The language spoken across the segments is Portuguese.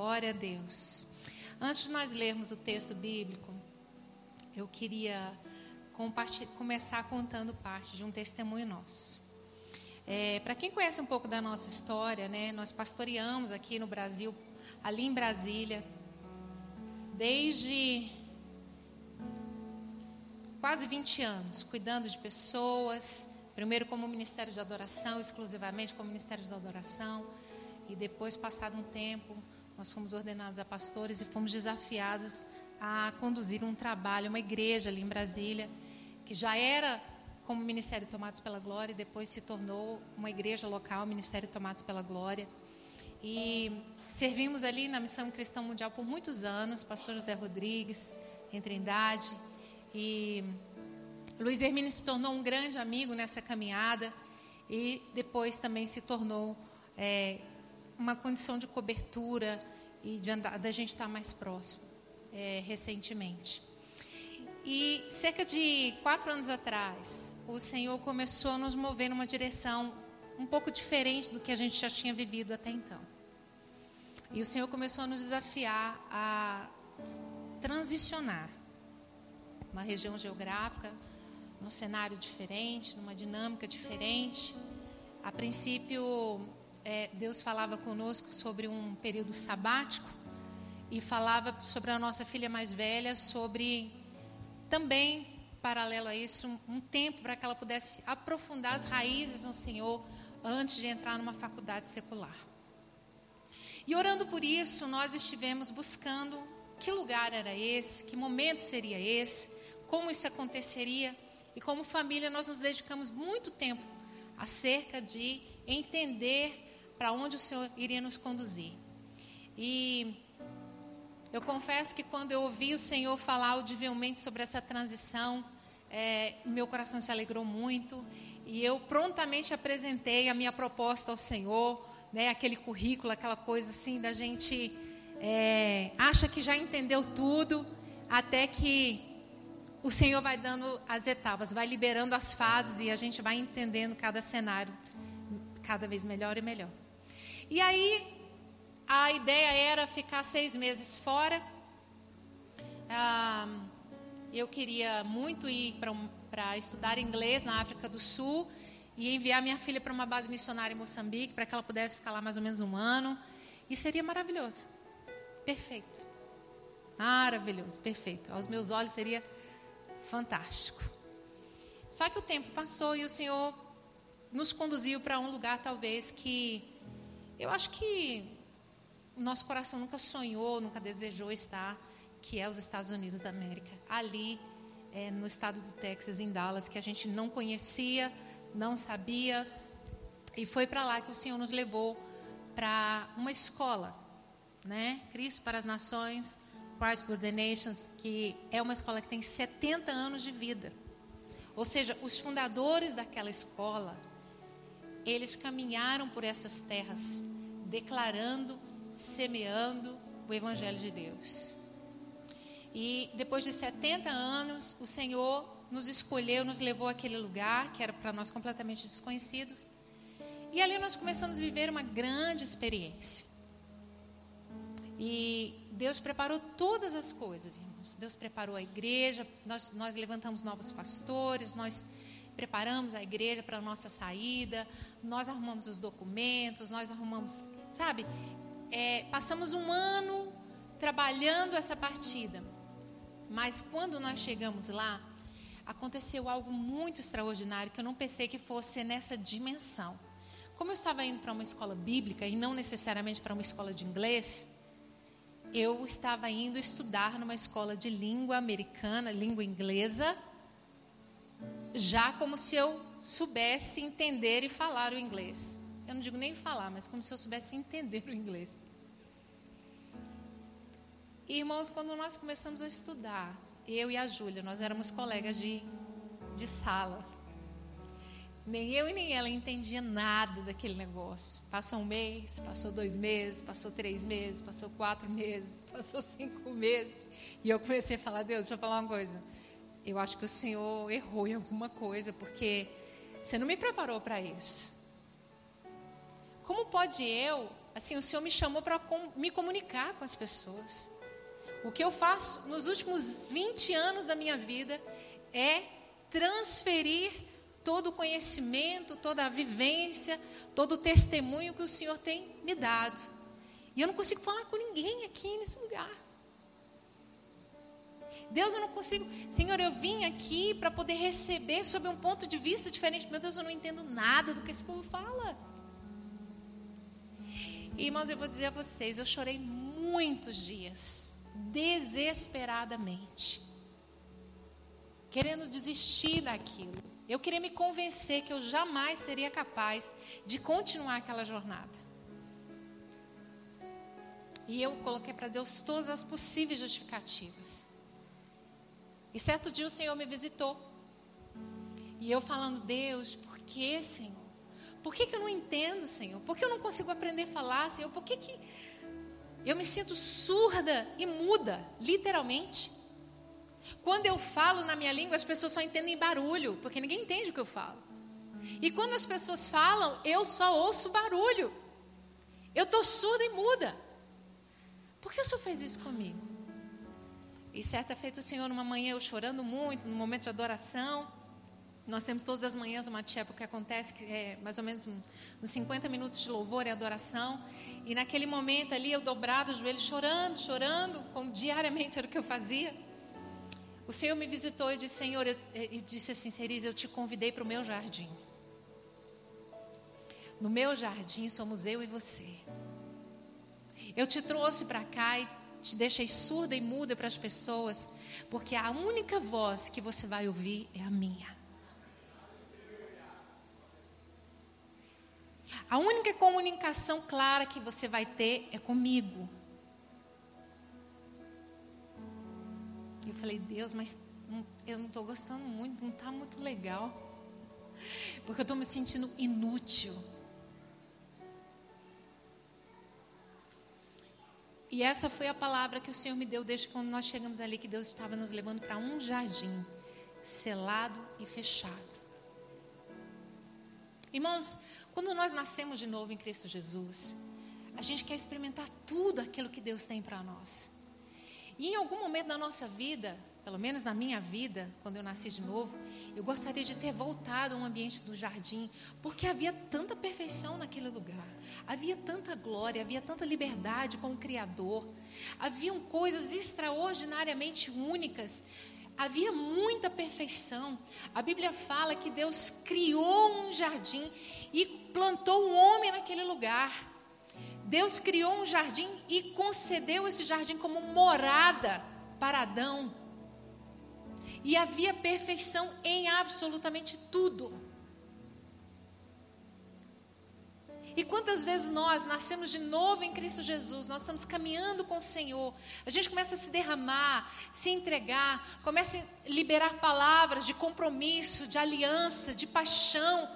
Glória a Deus. Antes de nós lermos o texto bíblico, eu queria começar contando parte de um testemunho nosso. É, Para quem conhece um pouco da nossa história, né, nós pastoreamos aqui no Brasil, ali em Brasília, desde quase 20 anos, cuidando de pessoas, primeiro como Ministério de Adoração, exclusivamente como Ministério de Adoração, e depois, passado um tempo, nós fomos ordenados a pastores e fomos desafiados a conduzir um trabalho, uma igreja ali em Brasília, que já era como Ministério Tomados pela Glória, e depois se tornou uma igreja local, Ministério Tomados pela Glória. E servimos ali na Missão Cristã Mundial por muitos anos, pastor José Rodrigues, em Trindade. E Luiz Hermínio se tornou um grande amigo nessa caminhada e depois também se tornou é, uma condição de cobertura e de andar, da gente estar mais próximo é, recentemente. E cerca de quatro anos atrás, o Senhor começou a nos mover numa direção um pouco diferente do que a gente já tinha vivido até então. E o Senhor começou a nos desafiar a transicionar uma região geográfica, num cenário diferente, numa dinâmica diferente. A princípio, é, Deus falava conosco sobre um período sabático e falava sobre a nossa filha mais velha, sobre também, paralelo a isso, um tempo para que ela pudesse aprofundar as raízes no Senhor antes de entrar numa faculdade secular. E orando por isso, nós estivemos buscando que lugar era esse, que momento seria esse, como isso aconteceria. E como família, nós nos dedicamos muito tempo acerca de entender para onde o Senhor iria nos conduzir. E eu confesso que quando eu ouvi o Senhor falar audivelmente sobre essa transição, é, meu coração se alegrou muito e eu prontamente apresentei a minha proposta ao Senhor, né, aquele currículo, aquela coisa assim da gente é, acha que já entendeu tudo, até que o Senhor vai dando as etapas, vai liberando as fases e a gente vai entendendo cada cenário cada vez melhor e melhor. E aí a ideia era ficar seis meses fora. Ah, eu queria muito ir para estudar inglês na África do Sul e enviar minha filha para uma base missionária em Moçambique para que ela pudesse ficar lá mais ou menos um ano. E seria maravilhoso. Perfeito. Maravilhoso, perfeito. Aos meus olhos seria fantástico. Só que o tempo passou e o Senhor nos conduziu para um lugar talvez que eu acho que o nosso coração nunca sonhou, nunca desejou estar, que é os Estados Unidos da América. Ali, é, no estado do Texas, em Dallas, que a gente não conhecia, não sabia. E foi para lá que o Senhor nos levou para uma escola, né? Cristo para as Nações, Christ for the Nations, que é uma escola que tem 70 anos de vida. Ou seja, os fundadores daquela escola, eles caminharam por essas terras, declarando semeando o Evangelho de Deus. E depois de 70 anos, o Senhor nos escolheu, nos levou àquele lugar que era para nós completamente desconhecidos. E ali nós começamos a viver uma grande experiência. E Deus preparou todas as coisas, irmãos. Deus preparou a igreja, nós, nós levantamos novos pastores, nós preparamos a igreja para a nossa saída, nós arrumamos os documentos, nós arrumamos, sabe? é, passamos um ano trabalhando essa partida. Mas quando nós chegamos lá, aconteceu algo muito extraordinário que eu não pensei que fosse nessa dimensão. Como eu estava indo para uma escola bíblica e não necessariamente para uma escola de inglês, eu estava indo estudar numa escola de língua americana, língua inglesa, já como se eu soubesse entender e falar o inglês. Eu não digo nem falar, mas como se eu soubesse entender o inglês. irmãos, quando nós começamos a estudar, eu e a Júlia, nós éramos colegas de, de sala. Nem eu e nem ela entendia nada daquele negócio. Passou um mês, passou dois meses, passou três meses, passou quatro meses, passou cinco meses. E eu comecei a falar, Deus, deixa eu falar uma coisa. Eu acho que o Senhor errou em alguma coisa, porque você não me preparou para isso. Como pode eu, assim, o Senhor me chamou para com, me comunicar com as pessoas. O que eu faço nos últimos 20 anos da minha vida é transferir todo o conhecimento, toda a vivência, todo o testemunho que o Senhor tem me dado. E eu não consigo falar com ninguém aqui nesse lugar. Deus, eu não consigo. Senhor, eu vim aqui para poder receber sob um ponto de vista diferente. Meu Deus, eu não entendo nada do que esse povo fala. E, irmãos, eu vou dizer a vocês, eu chorei muitos dias, desesperadamente, querendo desistir daquilo. Eu queria me convencer que eu jamais seria capaz de continuar aquela jornada. E eu coloquei para Deus todas as possíveis justificativas. E certo dia o Senhor me visitou. E eu falando, Deus, por que, Senhor? Por que, que eu não entendo, Senhor? Por que eu não consigo aprender a falar, Senhor? Por que, que eu me sinto surda e muda, literalmente? Quando eu falo na minha língua, as pessoas só entendem barulho, porque ninguém entende o que eu falo. E quando as pessoas falam, eu só ouço barulho. Eu estou surda e muda. Por que o Senhor fez isso comigo? E certa feita o Senhor, numa manhã, eu chorando muito, no momento de adoração, nós temos todas as manhãs uma época que acontece, que é mais ou menos uns 50 minutos de louvor e adoração. E naquele momento ali, eu dobrado os joelhos, chorando, chorando, como diariamente era o que eu fazia. O Senhor me visitou e disse, Senhor, eu, e disse assim, Cerise, eu te convidei para o meu jardim. No meu jardim somos eu e você. Eu te trouxe para cá e te deixei surda e muda para as pessoas, porque a única voz que você vai ouvir é a minha. A única comunicação clara que você vai ter é comigo. Eu falei, Deus, mas eu não estou gostando muito, não está muito legal. Porque eu estou me sentindo inútil. E essa foi a palavra que o Senhor me deu desde quando nós chegamos ali, que Deus estava nos levando para um jardim, selado e fechado. Irmãos, quando nós nascemos de novo em Cristo Jesus, a gente quer experimentar tudo aquilo que Deus tem para nós. E em algum momento da nossa vida, pelo menos na minha vida, quando eu nasci de novo, eu gostaria de ter voltado ao ambiente do jardim, porque havia tanta perfeição naquele lugar, havia tanta glória, havia tanta liberdade com o Criador, haviam coisas extraordinariamente únicas havia muita perfeição. A Bíblia fala que Deus criou um jardim e plantou um homem naquele lugar. Deus criou um jardim e concedeu esse jardim como morada para Adão. E havia perfeição em absolutamente tudo. E quantas vezes nós nascemos de novo em Cristo Jesus, nós estamos caminhando com o Senhor, a gente começa a se derramar, se entregar, começa a liberar palavras de compromisso, de aliança, de paixão.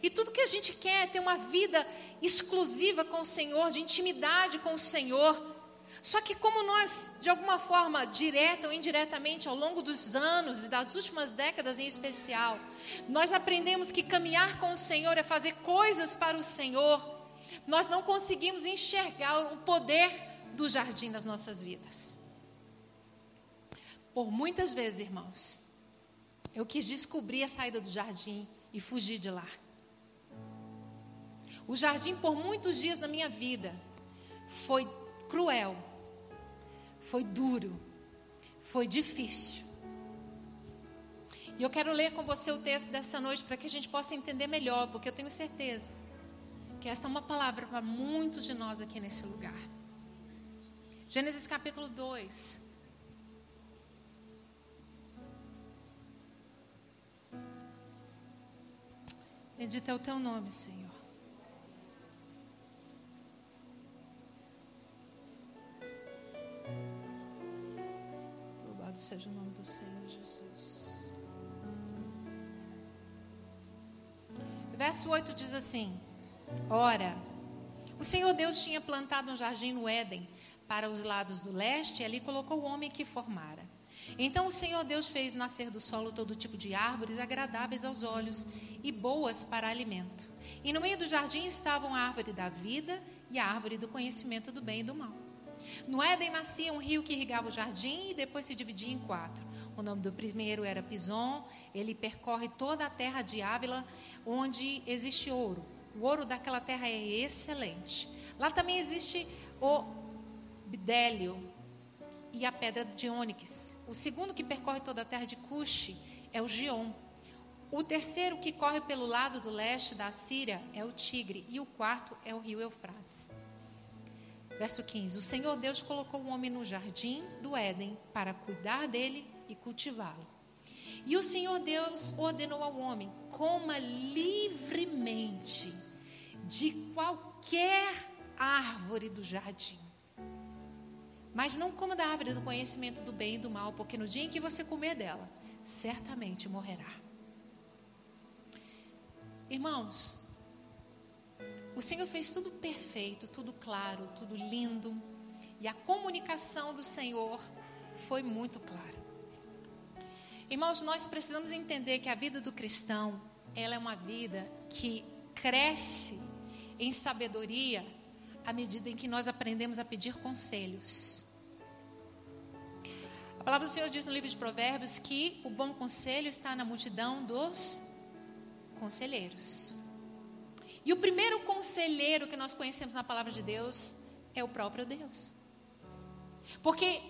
E tudo que a gente quer é ter uma vida exclusiva com o Senhor, de intimidade com o Senhor. Só que, como nós, de alguma forma, direta ou indiretamente, ao longo dos anos e das últimas décadas em especial, nós aprendemos que caminhar com o Senhor é fazer coisas para o Senhor, nós não conseguimos enxergar o poder do jardim das nossas vidas. Por muitas vezes, irmãos, eu quis descobrir a saída do jardim e fugir de lá. O jardim, por muitos dias na minha vida, foi cruel, foi duro, foi difícil. E eu quero ler com você o texto dessa noite para que a gente possa entender melhor, porque eu tenho certeza que essa é uma palavra para muitos de nós aqui nesse lugar. Gênesis capítulo 2. Bendito é o teu nome, Senhor. Louvado seja o nome do Senhor Jesus. Verso 8 diz assim: Ora, o Senhor Deus tinha plantado um jardim no Éden para os lados do leste e ali colocou o homem que formara. Então o Senhor Deus fez nascer do solo todo tipo de árvores agradáveis aos olhos e boas para alimento. E no meio do jardim estavam a árvore da vida e a árvore do conhecimento do bem e do mal. No Éden nascia um rio que irrigava o jardim e depois se dividia em quatro. O nome do primeiro era Pison, ele percorre toda a terra de Ávila, onde existe ouro. O ouro daquela terra é excelente. Lá também existe o bidélio e a pedra de ônix. O segundo que percorre toda a terra de Cuxi é o Gion. O terceiro que corre pelo lado do leste da Síria é o Tigre. E o quarto é o rio Eufrates. Verso 15: O Senhor Deus colocou o homem no jardim do Éden para cuidar dele e cultivá-lo. E o Senhor Deus ordenou ao homem: coma livremente de qualquer árvore do jardim. Mas não coma da árvore do conhecimento do bem e do mal, porque no dia em que você comer dela, certamente morrerá. Irmãos, o Senhor fez tudo perfeito, tudo claro, tudo lindo. E a comunicação do Senhor foi muito clara. Irmãos, nós precisamos entender que a vida do cristão, ela é uma vida que cresce em sabedoria à medida em que nós aprendemos a pedir conselhos. A palavra do Senhor diz no livro de Provérbios que o bom conselho está na multidão dos conselheiros. E o primeiro conselheiro que nós conhecemos na palavra de Deus é o próprio Deus. Porque,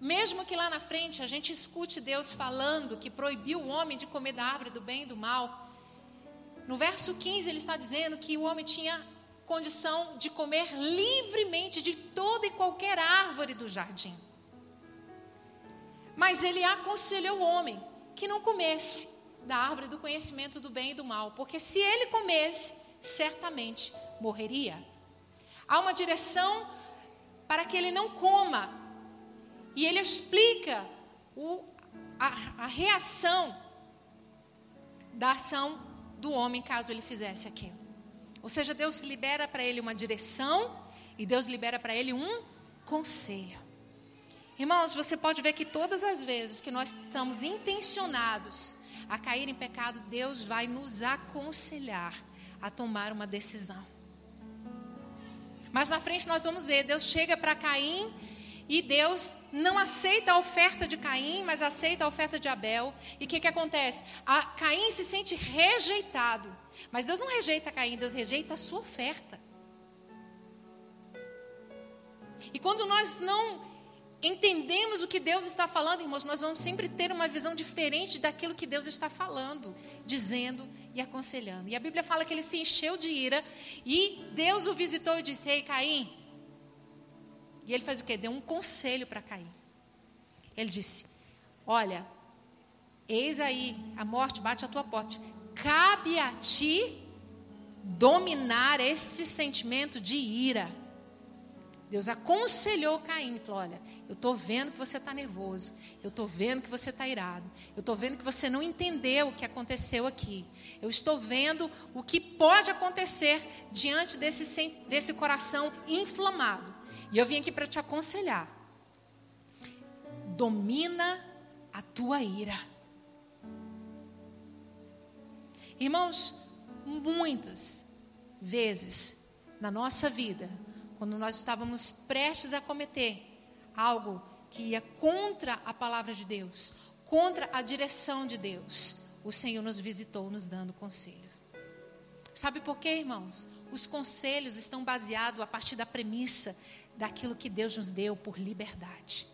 mesmo que lá na frente a gente escute Deus falando que proibiu o homem de comer da árvore do bem e do mal, no verso 15 ele está dizendo que o homem tinha condição de comer livremente de toda e qualquer árvore do jardim. Mas ele aconselhou o homem que não comesse da árvore do conhecimento do bem e do mal, porque se ele comesse, certamente morreria. Há uma direção para que ele não coma, e ele explica o, a, a reação da ação do homem caso ele fizesse aquilo. Ou seja, Deus libera para ele uma direção e Deus libera para ele um conselho. Irmãos, você pode ver que todas as vezes que nós estamos intencionados a cair em pecado, Deus vai nos aconselhar a tomar uma decisão. Mas na frente nós vamos ver, Deus chega para Caim e Deus não aceita a oferta de Caim, mas aceita a oferta de Abel. E o que, que acontece? A Caim se sente rejeitado. Mas Deus não rejeita Caim, Deus rejeita a sua oferta. E quando nós não entendemos o que Deus está falando, irmãos, nós vamos sempre ter uma visão diferente daquilo que Deus está falando, dizendo e aconselhando. E a Bíblia fala que ele se encheu de ira e Deus o visitou e disse: Ei, Caim. E ele faz o quê? Deu um conselho para Caim. Ele disse: Olha, eis aí, a morte bate à tua porta. Cabe a ti dominar esse sentimento de ira Deus aconselhou Caim falou: Olha, eu estou vendo que você está nervoso, eu estou vendo que você está irado, eu estou vendo que você não entendeu o que aconteceu aqui, eu estou vendo o que pode acontecer diante desse, desse coração inflamado, e eu vim aqui para te aconselhar. Domina a tua ira. Irmãos, muitas vezes na nossa vida, quando nós estávamos prestes a cometer algo que ia contra a palavra de Deus, contra a direção de Deus, o Senhor nos visitou nos dando conselhos. Sabe por quê, irmãos? Os conselhos estão baseados a partir da premissa daquilo que Deus nos deu por liberdade.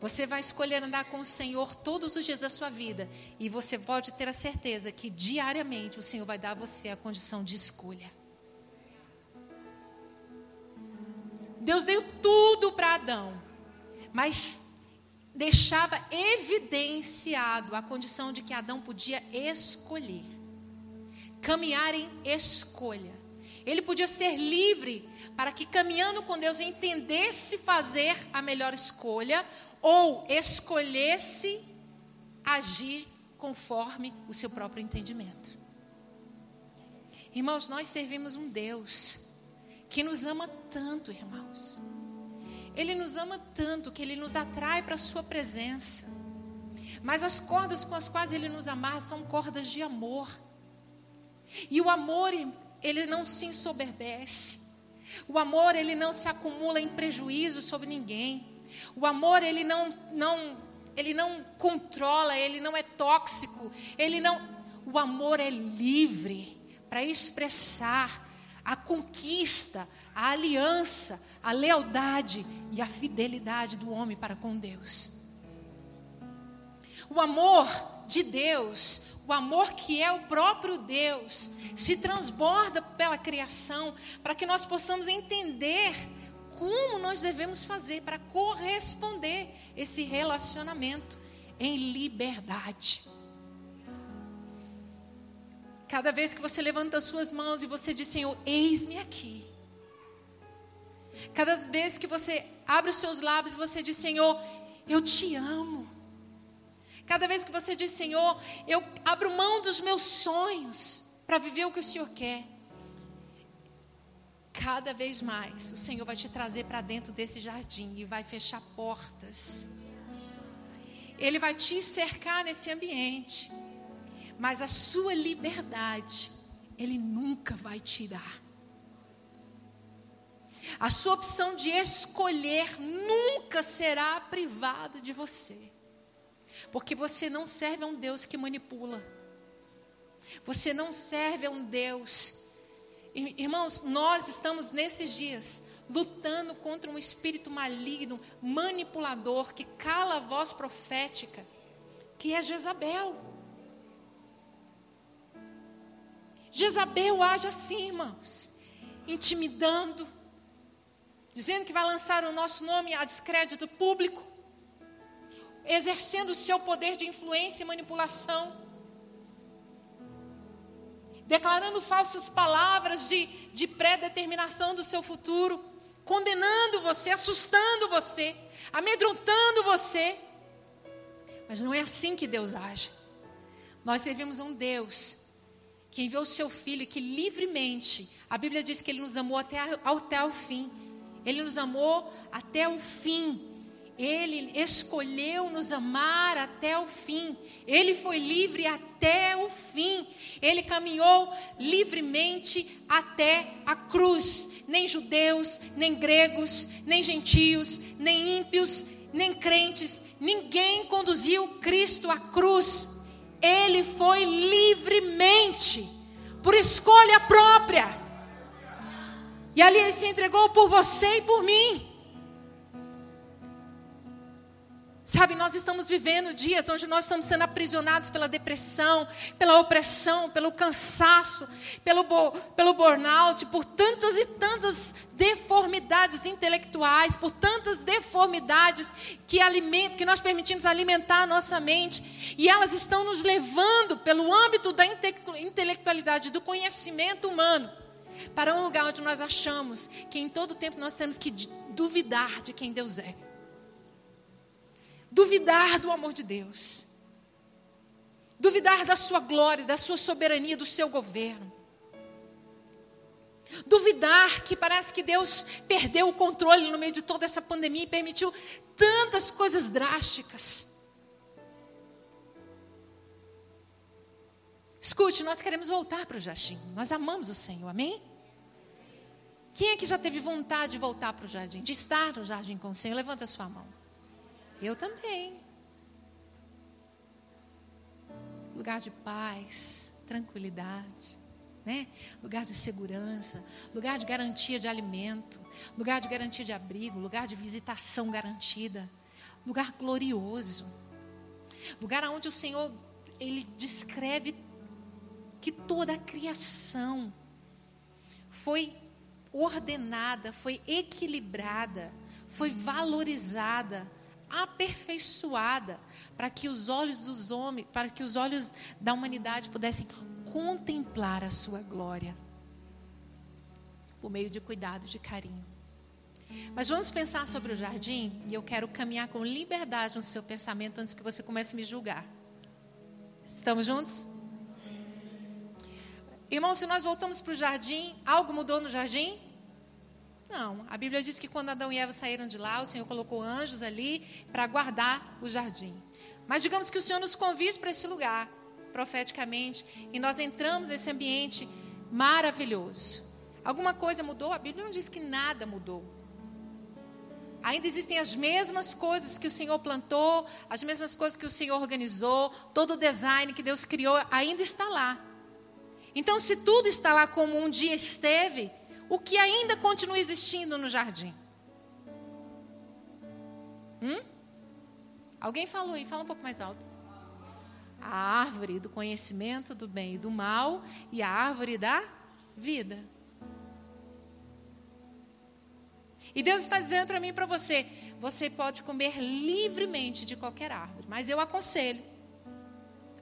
Você vai escolher andar com o Senhor todos os dias da sua vida e você pode ter a certeza que diariamente o Senhor vai dar a você a condição de escolha. Deus deu tudo para Adão, mas deixava evidenciado a condição de que Adão podia escolher, caminhar em escolha. Ele podia ser livre para que, caminhando com Deus, entendesse fazer a melhor escolha ou escolhesse agir conforme o seu próprio entendimento. Irmãos, nós servimos um Deus que nos ama tanto, irmãos. Ele nos ama tanto que ele nos atrai para a sua presença. Mas as cordas com as quais ele nos amarra são cordas de amor. E o amor, ele não se ensoberbece. O amor, ele não se acumula em prejuízo sobre ninguém. O amor, ele não, não, ele não controla, ele não é tóxico, ele não. O amor é livre para expressar a conquista, a aliança, a lealdade e a fidelidade do homem para com Deus. O amor de Deus, o amor que é o próprio Deus, se transborda pela criação para que nós possamos entender como nós devemos fazer para corresponder esse relacionamento em liberdade. Cada vez que você levanta as suas mãos e você diz, Senhor, eis-me aqui. Cada vez que você abre os seus lábios e você diz, Senhor, eu te amo. Cada vez que você diz, Senhor, eu abro mão dos meus sonhos para viver o que o Senhor quer. Cada vez mais o Senhor vai te trazer para dentro desse jardim e vai fechar portas. Ele vai te cercar nesse ambiente. Mas a sua liberdade, Ele nunca vai tirar. A sua opção de escolher nunca será privada de você. Porque você não serve a um Deus que manipula. Você não serve a um Deus. Irmãos, nós estamos nesses dias lutando contra um espírito maligno, manipulador, que cala a voz profética, que é Jezabel. Jezabel age assim, irmãos, intimidando, dizendo que vai lançar o nosso nome a descrédito público, exercendo o seu poder de influência e manipulação, declarando falsas palavras de, de pré-determinação do seu futuro, condenando você, assustando você, amedrontando você. Mas não é assim que Deus age. Nós servimos a um Deus que enviou o seu Filho, que livremente, a Bíblia diz que Ele nos amou até, até o fim. Ele nos amou até o fim. Ele escolheu nos amar até o fim. Ele foi livre até o fim. Ele caminhou livremente até a cruz. Nem judeus, nem gregos, nem gentios, nem ímpios, nem crentes, ninguém conduziu Cristo à cruz. Ele foi livremente, por escolha própria. E ali ele se entregou por você e por mim. Sabe, nós estamos vivendo dias onde nós estamos sendo aprisionados pela depressão, pela opressão, pelo cansaço, pelo, pelo burnout, por tantas e tantas deformidades intelectuais, por tantas deformidades que, que nós permitimos alimentar a nossa mente. E elas estão nos levando, pelo âmbito da intelectualidade, do conhecimento humano, para um lugar onde nós achamos que em todo tempo nós temos que duvidar de quem Deus é. Duvidar do amor de Deus. Duvidar da sua glória, da sua soberania, do seu governo. Duvidar que parece que Deus perdeu o controle no meio de toda essa pandemia e permitiu tantas coisas drásticas. Escute, nós queremos voltar para o jardim. Nós amamos o Senhor, amém? Quem é que já teve vontade de voltar para o jardim, de estar no jardim com o Senhor? Levanta a sua mão. Eu também. Lugar de paz, tranquilidade, né? Lugar de segurança, lugar de garantia de alimento, lugar de garantia de abrigo, lugar de visitação garantida, lugar glorioso. Lugar onde o Senhor ele descreve que toda a criação foi ordenada, foi equilibrada, foi valorizada, aperfeiçoada, para que os olhos dos homens, para que os olhos da humanidade pudessem contemplar a sua glória por meio de cuidado, de carinho. Mas vamos pensar sobre o jardim e eu quero caminhar com liberdade no seu pensamento antes que você comece a me julgar. Estamos juntos? Irmão, se nós voltamos para o jardim, algo mudou no jardim? Não. A Bíblia diz que quando Adão e Eva saíram de lá, o Senhor colocou anjos ali para guardar o jardim. Mas digamos que o Senhor nos convide para esse lugar, profeticamente, e nós entramos nesse ambiente maravilhoso. Alguma coisa mudou? A Bíblia não diz que nada mudou. Ainda existem as mesmas coisas que o Senhor plantou, as mesmas coisas que o Senhor organizou, todo o design que Deus criou ainda está lá. Então, se tudo está lá como um dia esteve, o que ainda continua existindo no jardim? Hum? Alguém falou aí, fala um pouco mais alto. A árvore do conhecimento do bem e do mal e a árvore da vida. E Deus está dizendo para mim e para você: você pode comer livremente de qualquer árvore, mas eu aconselho,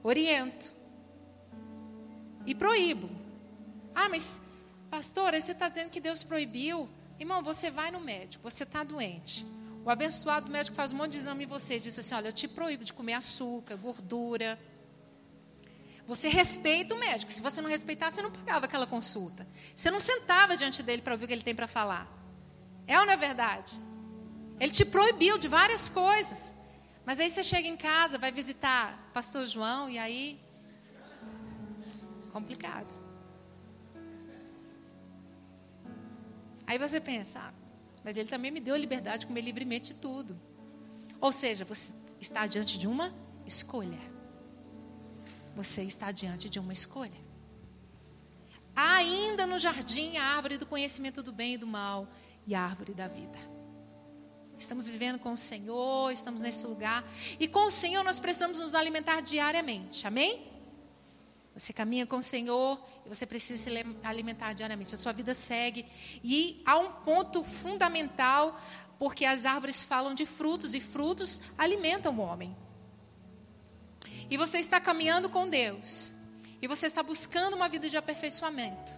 oriento e proíbo. Ah, mas, pastor, você está dizendo que Deus proibiu? Irmão, você vai no médico, você está doente. O abençoado médico faz um monte de exame em você e diz assim: olha, eu te proíbo de comer açúcar, gordura. Você respeita o médico. Se você não respeitar, você não pagava aquela consulta. Você não sentava diante dele para ouvir o que ele tem para falar. É ou não é verdade? Ele te proibiu de várias coisas. Mas aí você chega em casa, vai visitar pastor João e aí complicado. Aí você pensa, ah, mas ele também me deu a liberdade de comer livremente tudo. Ou seja, você está diante de uma escolha. Você está diante de uma escolha. ainda no jardim a árvore do conhecimento do bem e do mal e a árvore da vida. Estamos vivendo com o Senhor, estamos nesse lugar. E com o Senhor nós precisamos nos alimentar diariamente. Amém? Você caminha com o Senhor e você precisa se alimentar diariamente. A sua vida segue. E há um ponto fundamental, porque as árvores falam de frutos e frutos alimentam o homem. E você está caminhando com Deus. E você está buscando uma vida de aperfeiçoamento.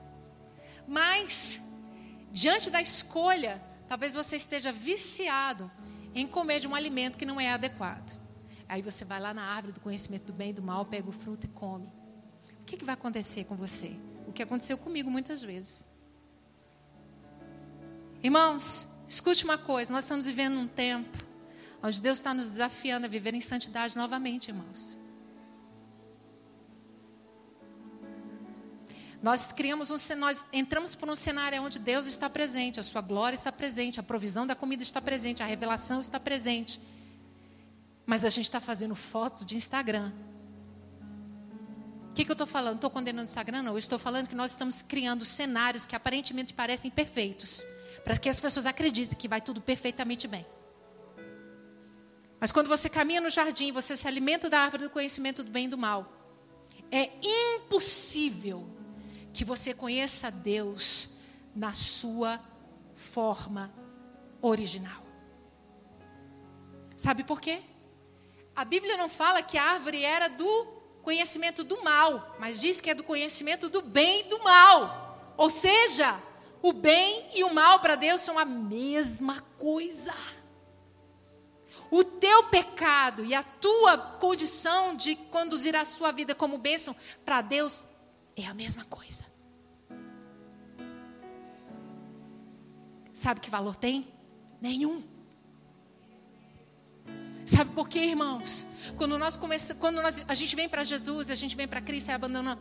Mas diante da escolha, talvez você esteja viciado em comer de um alimento que não é adequado. Aí você vai lá na árvore do conhecimento do bem e do mal, pega o fruto e come. Que, que vai acontecer com você? O que aconteceu comigo muitas vezes. Irmãos, escute uma coisa: nós estamos vivendo um tempo onde Deus está nos desafiando a viver em santidade novamente, irmãos. Nós criamos um, nós entramos por um cenário onde Deus está presente, a sua glória está presente, a provisão da comida está presente, a revelação está presente. Mas a gente está fazendo foto de Instagram. O que, que eu estou falando? Estou condenando o Instagram? Não. Eu estou falando que nós estamos criando cenários que aparentemente parecem perfeitos, para que as pessoas acreditem que vai tudo perfeitamente bem. Mas quando você caminha no jardim, você se alimenta da árvore do conhecimento do bem e do mal. É impossível que você conheça Deus na sua forma original. Sabe por quê? A Bíblia não fala que a árvore era do conhecimento do mal, mas diz que é do conhecimento do bem e do mal. Ou seja, o bem e o mal para Deus são a mesma coisa. O teu pecado e a tua condição de conduzir a sua vida como bênção para Deus é a mesma coisa. Sabe que valor tem? Nenhum. Sabe por quê, irmãos? Quando nós começamos, quando nós, a gente vem para Jesus, a gente vem para Cristo e abandona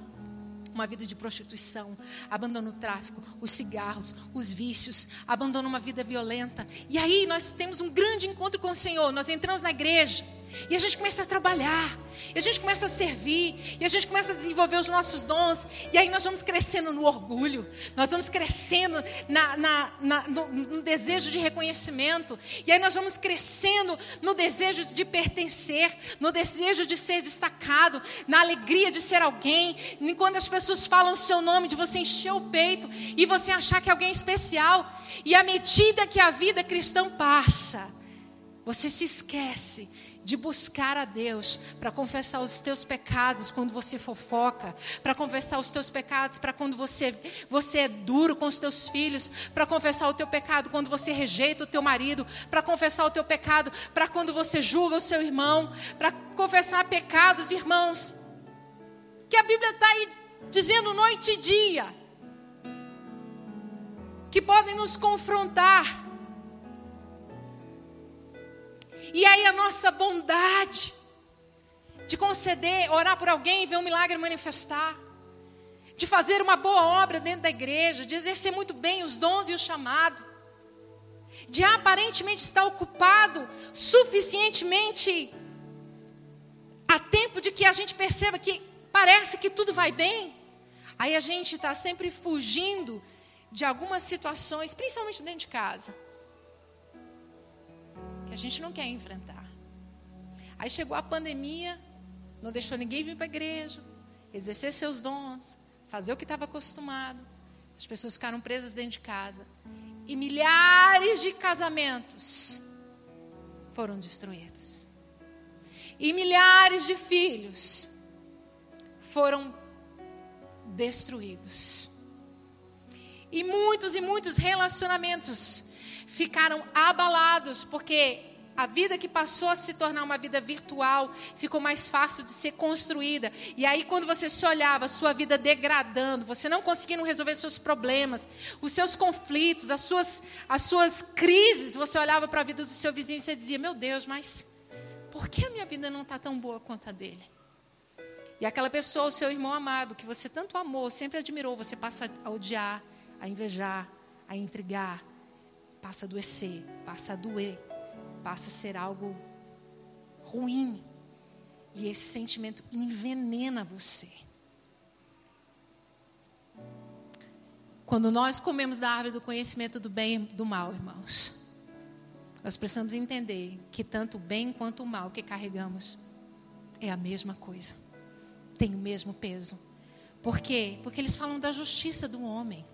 uma vida de prostituição, abandona o tráfico, os cigarros, os vícios, abandona uma vida violenta. E aí nós temos um grande encontro com o Senhor. Nós entramos na igreja e a gente começa a trabalhar, e a gente começa a servir, e a gente começa a desenvolver os nossos dons, e aí nós vamos crescendo no orgulho, nós vamos crescendo na, na, na, no, no, desejo de reconhecimento, e aí nós vamos crescendo no desejo de pertencer, no desejo de ser destacado, na alegria de ser alguém, enquanto as pessoas falam o seu nome, de você encher o peito e você achar que é alguém especial, e à medida que a vida cristã passa, você se esquece de buscar a Deus para confessar os teus pecados quando você fofoca, para confessar os teus pecados para quando você você é duro com os teus filhos, para confessar o teu pecado quando você rejeita o teu marido, para confessar o teu pecado para quando você julga o seu irmão, para confessar pecados, irmãos, que a Bíblia está aí dizendo noite e dia, que podem nos confrontar E aí a nossa bondade de conceder, orar por alguém e ver um milagre manifestar, de fazer uma boa obra dentro da igreja, de exercer muito bem os dons e o chamado, de aparentemente estar ocupado suficientemente a tempo de que a gente perceba que parece que tudo vai bem, aí a gente está sempre fugindo de algumas situações, principalmente dentro de casa, que a gente não quer enfrentar. Aí chegou a pandemia, não deixou ninguém vir para a igreja, exercer seus dons, fazer o que estava acostumado. As pessoas ficaram presas dentro de casa. E milhares de casamentos foram destruídos. E milhares de filhos foram destruídos. E muitos e muitos relacionamentos ficaram abalados porque a vida que passou a se tornar uma vida virtual ficou mais fácil de ser construída. E aí, quando você se olhava, sua vida degradando, você não conseguindo resolver seus problemas, os seus conflitos, as suas, as suas crises, você olhava para a vida do seu vizinho e você dizia: Meu Deus, mas por que a minha vida não está tão boa quanto a dele? E aquela pessoa, o seu irmão amado, que você tanto amou, sempre admirou, você passa a odiar, a invejar, a intrigar, passa a adoecer, passa a doer passa a ser algo ruim. E esse sentimento envenena você. Quando nós comemos da árvore do conhecimento do bem e do mal, irmãos, nós precisamos entender que tanto o bem quanto o mal que carregamos é a mesma coisa, tem o mesmo peso. Por quê? Porque eles falam da justiça do homem.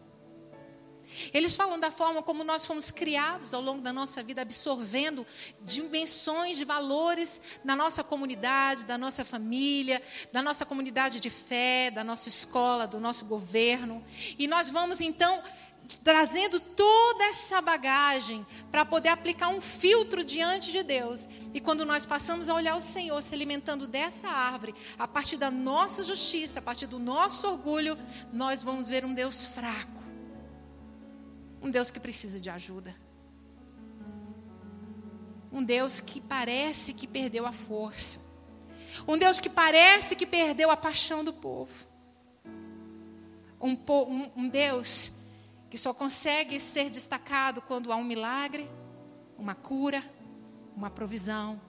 Eles falam da forma como nós fomos criados ao longo da nossa vida, absorvendo dimensões de valores na nossa comunidade, da nossa família, da nossa comunidade de fé, da nossa escola, do nosso governo. E nós vamos então trazendo toda essa bagagem para poder aplicar um filtro diante de Deus. E quando nós passamos a olhar o Senhor se alimentando dessa árvore, a partir da nossa justiça, a partir do nosso orgulho, nós vamos ver um Deus fraco um Deus que precisa de ajuda. Um Deus que parece que perdeu a força. Um Deus que parece que perdeu a paixão do povo. Um, um, um Deus que só consegue ser destacado quando há um milagre, uma cura, uma provisão.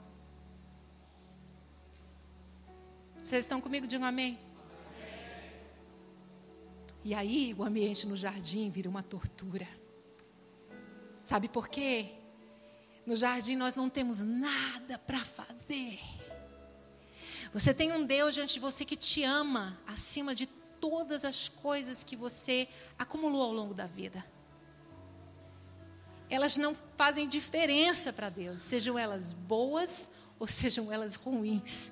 Vocês estão comigo? Digam amém. E aí o ambiente no jardim vira uma tortura. Sabe por quê? No jardim nós não temos nada para fazer. Você tem um Deus diante de você que te ama acima de todas as coisas que você acumulou ao longo da vida. Elas não fazem diferença para Deus, sejam elas boas ou sejam elas ruins.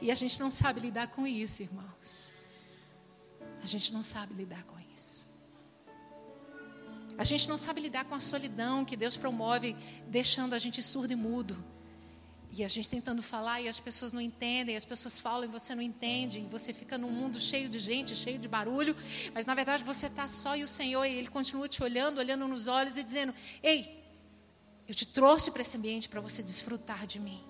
E a gente não sabe lidar com isso, irmãos. A gente não sabe lidar com isso. A gente não sabe lidar com a solidão que Deus promove, deixando a gente surdo e mudo. E a gente tentando falar e as pessoas não entendem, as pessoas falam e você não entende, e você fica num mundo cheio de gente, cheio de barulho, mas na verdade você está só e o Senhor, e Ele continua te olhando, olhando nos olhos e dizendo: Ei, eu te trouxe para esse ambiente para você desfrutar de mim.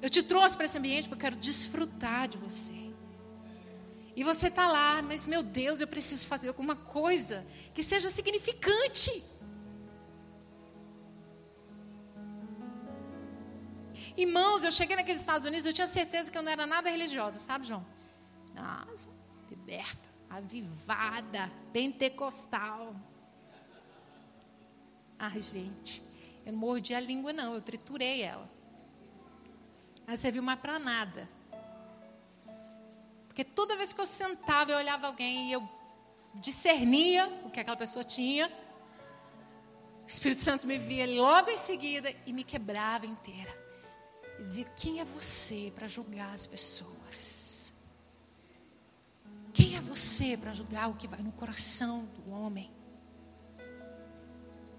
Eu te trouxe para esse ambiente porque eu quero desfrutar de você. E você está lá, mas meu Deus, eu preciso fazer alguma coisa que seja significante. Irmãos, eu cheguei naqueles Estados Unidos, eu tinha certeza que eu não era nada religiosa, sabe, João? Nossa, liberta, avivada, pentecostal. Ai, gente, eu não mordi a língua, não, eu triturei ela. Ela serviu mais para nada. Porque toda vez que eu sentava, eu olhava alguém e eu discernia o que aquela pessoa tinha. O Espírito Santo me via logo em seguida e me quebrava inteira. E dizia: Quem é você para julgar as pessoas? Quem é você para julgar o que vai no coração do homem?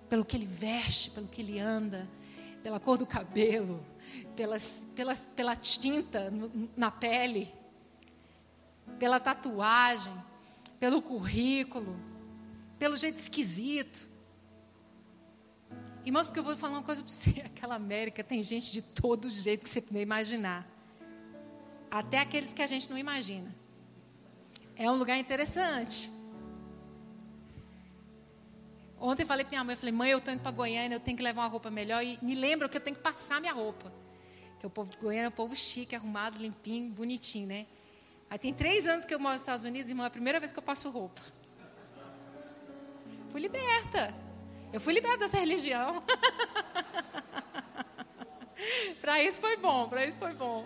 Pelo que ele veste, pelo que ele anda, pela cor do cabelo, pelas, pelas, pela tinta na pele pela tatuagem, pelo currículo, pelo jeito esquisito. Irmãos, porque eu vou falar uma coisa para você. Aquela América tem gente de todo jeito que você puder imaginar. Até aqueles que a gente não imagina. É um lugar interessante. Ontem falei para minha mãe, eu falei, mãe, eu estou indo para Goiânia, eu tenho que levar uma roupa melhor. E me lembra que eu tenho que passar minha roupa. Porque o povo de Goiânia é um povo chique, arrumado, limpinho, bonitinho, né? Aí tem três anos que eu moro nos Estados Unidos, irmão, é a primeira vez que eu passo roupa. Fui liberta. Eu fui liberta dessa religião. para isso foi bom, para isso foi bom.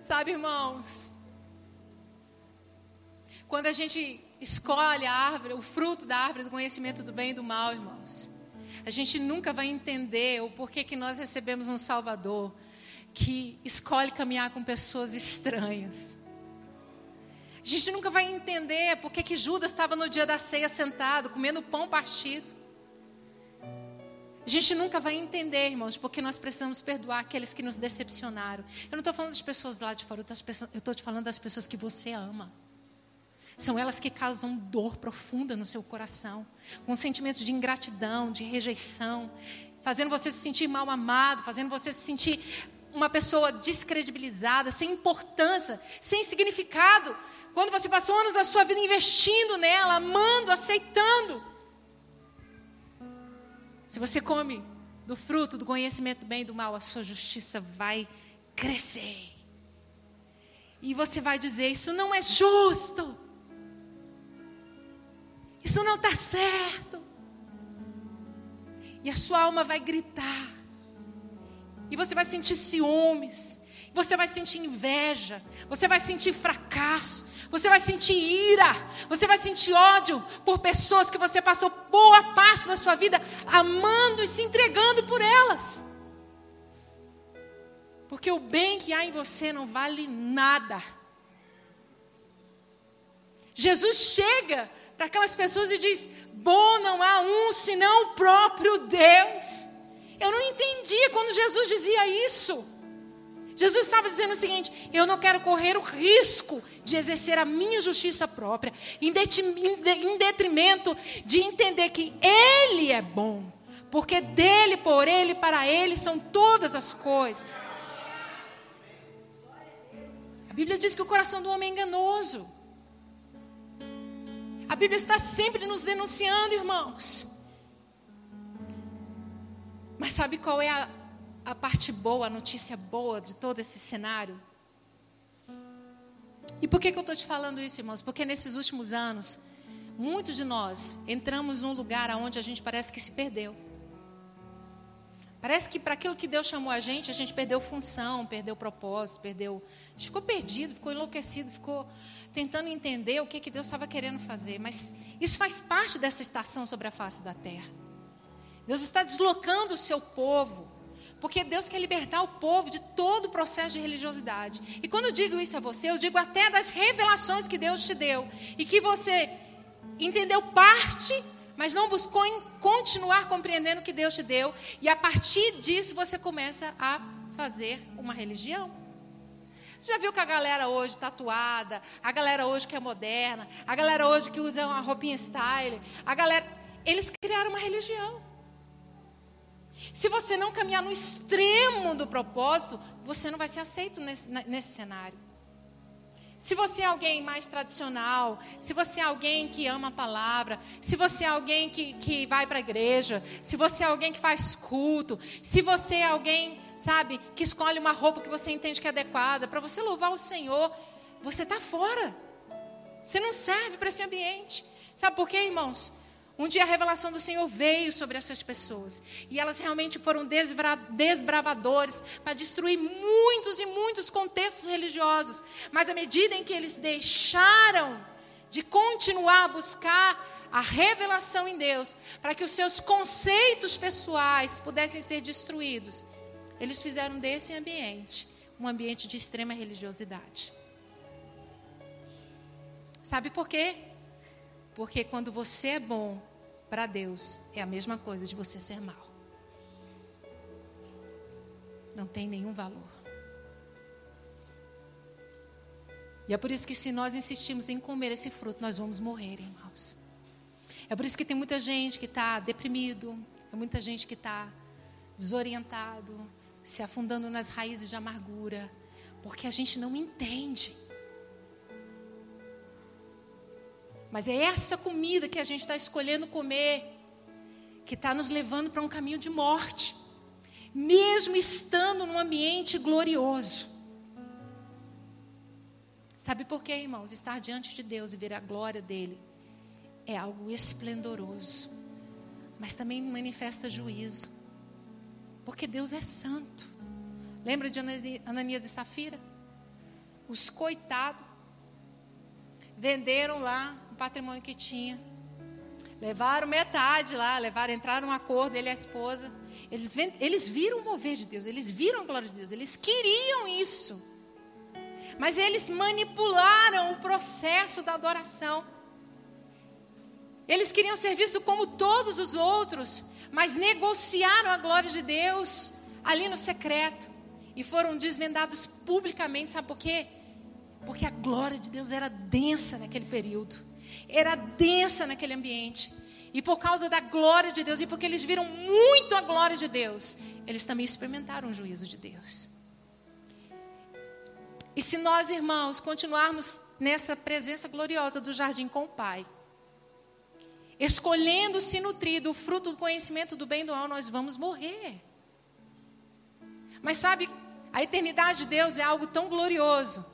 Sabe, irmãos? Quando a gente escolhe a árvore, o fruto da árvore do conhecimento do bem e do mal, irmãos, a gente nunca vai entender o porquê que nós recebemos um Salvador que escolhe caminhar com pessoas estranhas. A gente nunca vai entender porque que Judas estava no dia da ceia sentado, comendo pão partido. A gente nunca vai entender, irmãos, porque nós precisamos perdoar aqueles que nos decepcionaram. Eu não estou falando das pessoas lá de fora, eu estou te falando das pessoas que você ama. São elas que causam dor profunda no seu coração, com sentimentos de ingratidão, de rejeição, fazendo você se sentir mal amado, fazendo você se sentir uma pessoa descredibilizada, sem importância, sem significado. Quando você passou anos da sua vida investindo nela, amando, aceitando. Se você come do fruto do conhecimento do bem e do mal, a sua justiça vai crescer. E você vai dizer: Isso não é justo. Isso não está certo. E a sua alma vai gritar. E você vai sentir ciúmes. Você vai sentir inveja. Você vai sentir fracasso. Você vai sentir ira. Você vai sentir ódio por pessoas que você passou boa parte da sua vida amando e se entregando por elas. Porque o bem que há em você não vale nada. Jesus chega para aquelas pessoas e diz: Bom não há um senão o próprio Deus. Eu não entendia quando Jesus dizia isso. Jesus estava dizendo o seguinte: eu não quero correr o risco de exercer a minha justiça própria, em detrimento de entender que Ele é bom, porque dele, por Ele, para Ele são todas as coisas. A Bíblia diz que o coração do homem é enganoso. A Bíblia está sempre nos denunciando, irmãos. Mas sabe qual é a, a parte boa, a notícia boa de todo esse cenário? E por que, que eu estou te falando isso, irmãos? Porque nesses últimos anos, muitos de nós entramos num lugar onde a gente parece que se perdeu. Parece que para aquilo que Deus chamou a gente, a gente perdeu função, perdeu propósito, perdeu. A gente ficou perdido, ficou enlouquecido, ficou tentando entender o que, que Deus estava querendo fazer. Mas isso faz parte dessa estação sobre a face da terra. Deus está deslocando o seu povo. Porque Deus quer libertar o povo de todo o processo de religiosidade. E quando eu digo isso a você, eu digo até das revelações que Deus te deu. E que você entendeu parte mas não buscou continuar compreendendo o que Deus te deu, e a partir disso você começa a fazer uma religião. Você já viu que a galera hoje tatuada, a galera hoje que é moderna, a galera hoje que usa uma roupinha style, a galera, eles criaram uma religião. Se você não caminhar no extremo do propósito, você não vai ser aceito nesse, nesse cenário. Se você é alguém mais tradicional, se você é alguém que ama a palavra, se você é alguém que, que vai para a igreja, se você é alguém que faz culto, se você é alguém, sabe, que escolhe uma roupa que você entende que é adequada, para você louvar o Senhor, você está fora. Você não serve para esse ambiente. Sabe por quê, irmãos? Um dia a revelação do Senhor veio sobre essas pessoas. E elas realmente foram desbravadores para destruir muitos e muitos contextos religiosos. Mas à medida em que eles deixaram de continuar a buscar a revelação em Deus, para que os seus conceitos pessoais pudessem ser destruídos, eles fizeram desse ambiente um ambiente de extrema religiosidade. Sabe por quê? Porque quando você é bom para Deus, é a mesma coisa de você ser mal. Não tem nenhum valor. E é por isso que se nós insistimos em comer esse fruto, nós vamos morrer, irmãos. É por isso que tem muita gente que está deprimido, é muita gente que está desorientado, se afundando nas raízes de amargura, porque a gente não entende. Mas é essa comida que a gente está escolhendo comer que está nos levando para um caminho de morte, mesmo estando num ambiente glorioso. Sabe por quê, irmãos? Estar diante de Deus e ver a glória dele é algo esplendoroso, mas também manifesta juízo, porque Deus é santo. Lembra de Ananias e Safira? Os coitados venderam lá o patrimônio que tinha. Levaram metade lá, levaram, entraram um acordo, ele e a esposa. Eles, eles viram o mover de Deus, eles viram a glória de Deus, eles queriam isso. Mas eles manipularam o processo da adoração. Eles queriam ser vistos como todos os outros, mas negociaram a glória de Deus ali no secreto e foram desvendados publicamente, sabe por quê? Porque a glória de Deus era densa naquele período, era densa naquele ambiente. E por causa da glória de Deus, e porque eles viram muito a glória de Deus, eles também experimentaram o juízo de Deus. E se nós, irmãos, continuarmos nessa presença gloriosa do jardim com o Pai, escolhendo se nutrir do fruto do conhecimento do bem e do mal, nós vamos morrer. Mas sabe, a eternidade de Deus é algo tão glorioso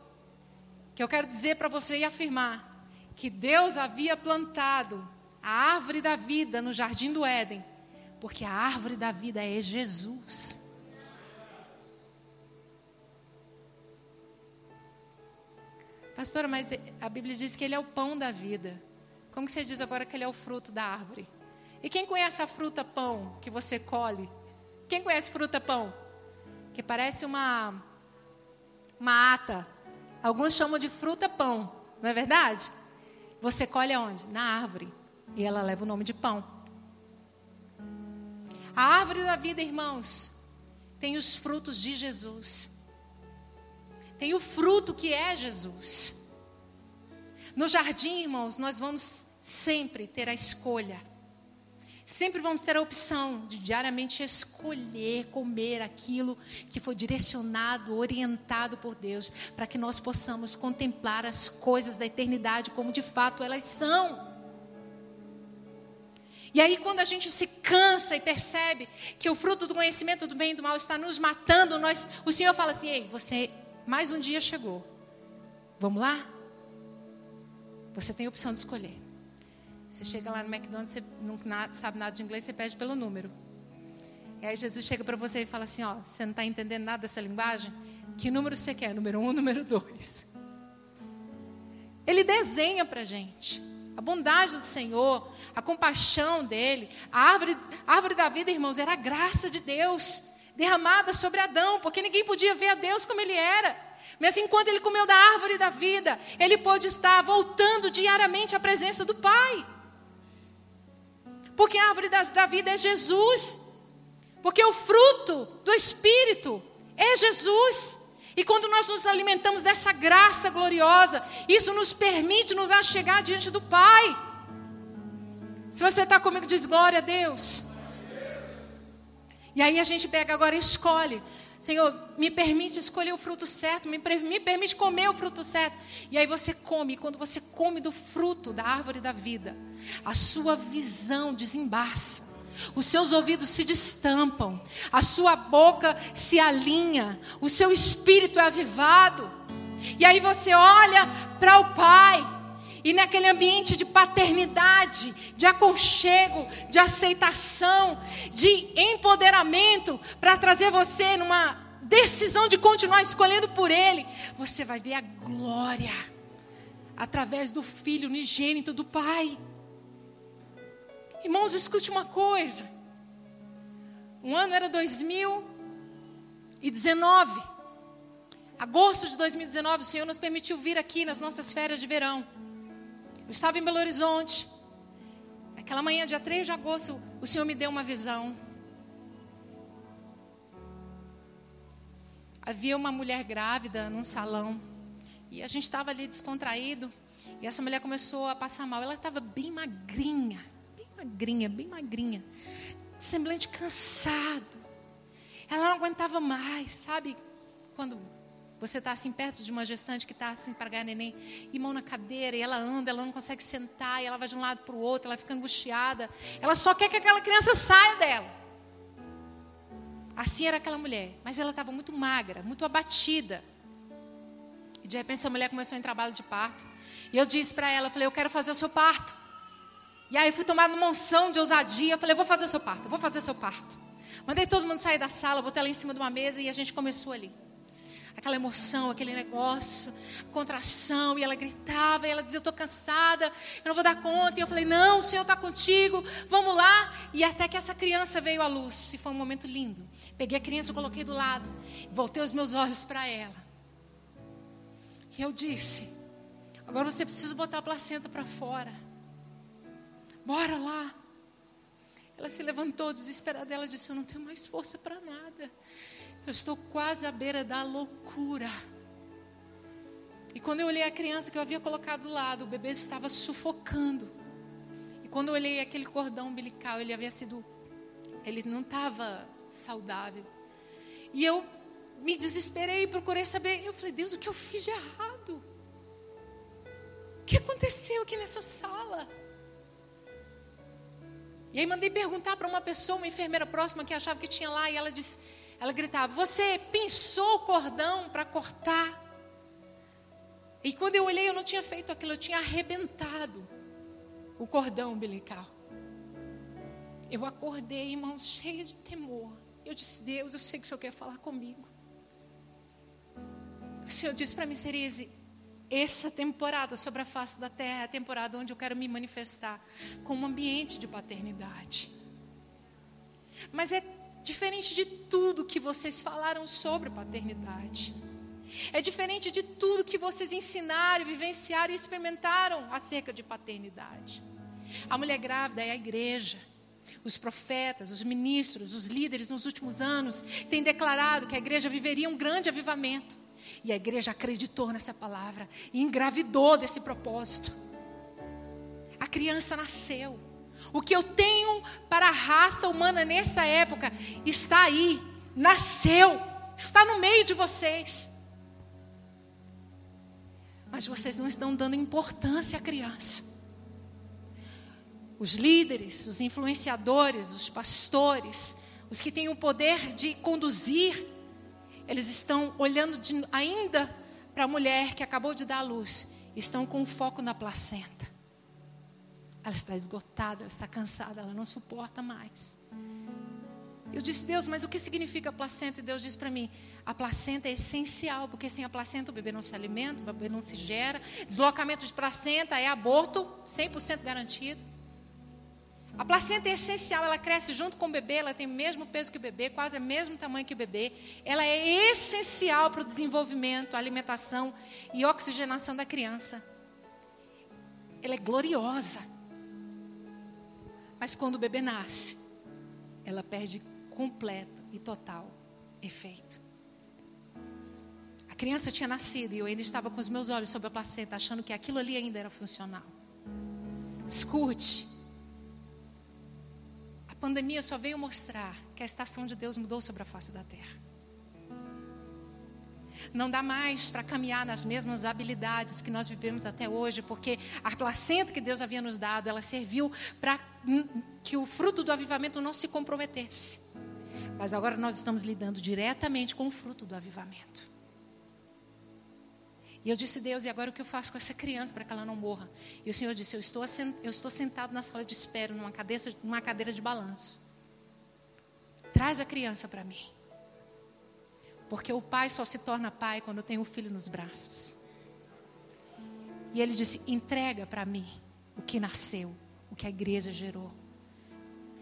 que eu quero dizer para você e afirmar que Deus havia plantado a árvore da vida no jardim do Éden, porque a árvore da vida é Jesus. Pastora, mas a Bíblia diz que ele é o pão da vida. Como que você diz agora que ele é o fruto da árvore? E quem conhece a fruta pão que você colhe? Quem conhece fruta pão? Que parece uma uma ata Alguns chamam de fruta pão, não é verdade? Você colhe aonde? Na árvore. E ela leva o nome de pão. A árvore da vida, irmãos, tem os frutos de Jesus. Tem o fruto que é Jesus. No jardim, irmãos, nós vamos sempre ter a escolha Sempre vamos ter a opção de diariamente escolher comer aquilo que foi direcionado, orientado por Deus, para que nós possamos contemplar as coisas da eternidade como de fato elas são. E aí, quando a gente se cansa e percebe que o fruto do conhecimento do bem e do mal está nos matando, nós, o Senhor fala assim: Ei, você mais um dia chegou. Vamos lá? Você tem a opção de escolher. Você chega lá no McDonald's, você não sabe nada de inglês, você pede pelo número. E aí Jesus chega para você e fala assim: ó, você não está entendendo nada dessa linguagem? Que número você quer? Número um, número dois. Ele desenha para gente a bondade do Senhor, a compaixão dele, a árvore, a árvore da vida, irmãos, era a graça de Deus derramada sobre Adão, porque ninguém podia ver a Deus como ele era. Mas enquanto ele comeu da árvore da vida, ele pôde estar voltando diariamente à presença do Pai. Porque a árvore da, da vida é Jesus. Porque o fruto do Espírito é Jesus. E quando nós nos alimentamos dessa graça gloriosa, isso nos permite nos achegar diante do Pai. Se você está comigo, diz glória a Deus. E aí a gente pega agora e escolhe. Senhor, me permite escolher o fruto certo, me, me permite comer o fruto certo. E aí você come, e quando você come do fruto da árvore da vida, a sua visão desembaça. Os seus ouvidos se destampam, a sua boca se alinha, o seu espírito é avivado. E aí você olha para o Pai, e naquele ambiente de paternidade, de aconchego, de aceitação, de empoderamento, para trazer você numa decisão de continuar escolhendo por Ele, você vai ver a glória através do Filho unigênito do Pai. Irmãos, escute uma coisa. Um ano era 2019. Agosto de 2019, o Senhor nos permitiu vir aqui nas nossas férias de verão. Eu estava em Belo Horizonte. Aquela manhã, dia 3 de agosto, o Senhor me deu uma visão. Havia uma mulher grávida num salão. E a gente estava ali descontraído. E essa mulher começou a passar mal. Ela estava bem magrinha. magrinha, bem magrinha, semblante cansado. Ela não aguentava mais, sabe? Quando você está assim perto de uma gestante que está assim para ganhar neném, e mão na cadeira, e ela anda, ela não consegue sentar, e ela vai de um lado para o outro, ela fica angustiada. Ela só quer que aquela criança saia dela. Assim era aquela mulher, mas ela estava muito magra, muito abatida. E de repente essa mulher começou em trabalho de parto. E eu disse para ela, eu falei, eu quero fazer o seu parto. E aí fui tomada numa unção de ousadia, eu falei, eu vou fazer o seu parto, eu vou fazer o seu parto. Mandei todo mundo sair da sala, botei ela em cima de uma mesa e a gente começou ali aquela emoção, aquele negócio, contração, e ela gritava, e ela dizia: Eu estou cansada, eu não vou dar conta. E eu falei: Não, o Senhor está contigo, vamos lá. E até que essa criança veio à luz, e foi um momento lindo. Peguei a criança, coloquei do lado, voltei os meus olhos para ela. E eu disse: Agora você precisa botar a placenta para fora. Bora lá. Ela se levantou desesperada. Ela disse: Eu não tenho mais força para nada. Eu estou quase à beira da loucura. E quando eu olhei a criança que eu havia colocado do lado, o bebê estava sufocando. E quando eu olhei aquele cordão umbilical, ele havia sido. Ele não estava saudável. E eu me desesperei, procurei saber. Eu falei, Deus, o que eu fiz de errado? O que aconteceu aqui nessa sala? E aí mandei perguntar para uma pessoa, uma enfermeira próxima que achava que tinha lá, e ela disse: ela gritava: Você pinçou o cordão para cortar? E quando eu olhei, eu não tinha feito aquilo, eu tinha arrebentado o cordão umbilical. Eu acordei, irmãos, cheia de temor. Eu disse: Deus, eu sei que o Senhor quer falar comigo. O Senhor disse para mim, Cerise, essa temporada sobre a face da terra é a temporada onde eu quero me manifestar como um ambiente de paternidade. Mas é Diferente de tudo que vocês falaram sobre paternidade. É diferente de tudo que vocês ensinaram, vivenciaram e experimentaram acerca de paternidade. A mulher grávida é a igreja. Os profetas, os ministros, os líderes nos últimos anos têm declarado que a igreja viveria um grande avivamento. E a igreja acreditou nessa palavra e engravidou desse propósito. A criança nasceu. O que eu tenho para a raça humana nessa época está aí, nasceu, está no meio de vocês. Mas vocês não estão dando importância à criança. Os líderes, os influenciadores, os pastores, os que têm o poder de conduzir, eles estão olhando de, ainda para a mulher que acabou de dar a luz, estão com foco na placenta. Ela está esgotada, ela está cansada, ela não suporta mais. Eu disse, Deus, mas o que significa placenta? E Deus disse para mim: a placenta é essencial, porque sem a placenta o bebê não se alimenta, o bebê não se gera. Deslocamento de placenta é aborto, 100% garantido. A placenta é essencial, ela cresce junto com o bebê, ela tem o mesmo peso que o bebê, quase o mesmo tamanho que o bebê. Ela é essencial para o desenvolvimento, alimentação e oxigenação da criança. Ela é gloriosa. Mas quando o bebê nasce, ela perde completo e total efeito. A criança tinha nascido e eu ainda estava com os meus olhos sobre a placenta, achando que aquilo ali ainda era funcional. Escute. A pandemia só veio mostrar que a estação de Deus mudou sobre a face da terra. Não dá mais para caminhar nas mesmas habilidades que nós vivemos até hoje, porque a placenta que Deus havia nos dado, ela serviu para que o fruto do avivamento não se comprometesse. Mas agora nós estamos lidando diretamente com o fruto do avivamento. E eu disse, Deus, e agora o que eu faço com essa criança para que ela não morra? E o Senhor disse, eu estou, eu estou sentado na sala de espera, numa cadeira, numa cadeira de balanço. Traz a criança para mim. Porque o pai só se torna pai quando tem o filho nos braços. E ele disse: entrega para mim o que nasceu, o que a igreja gerou.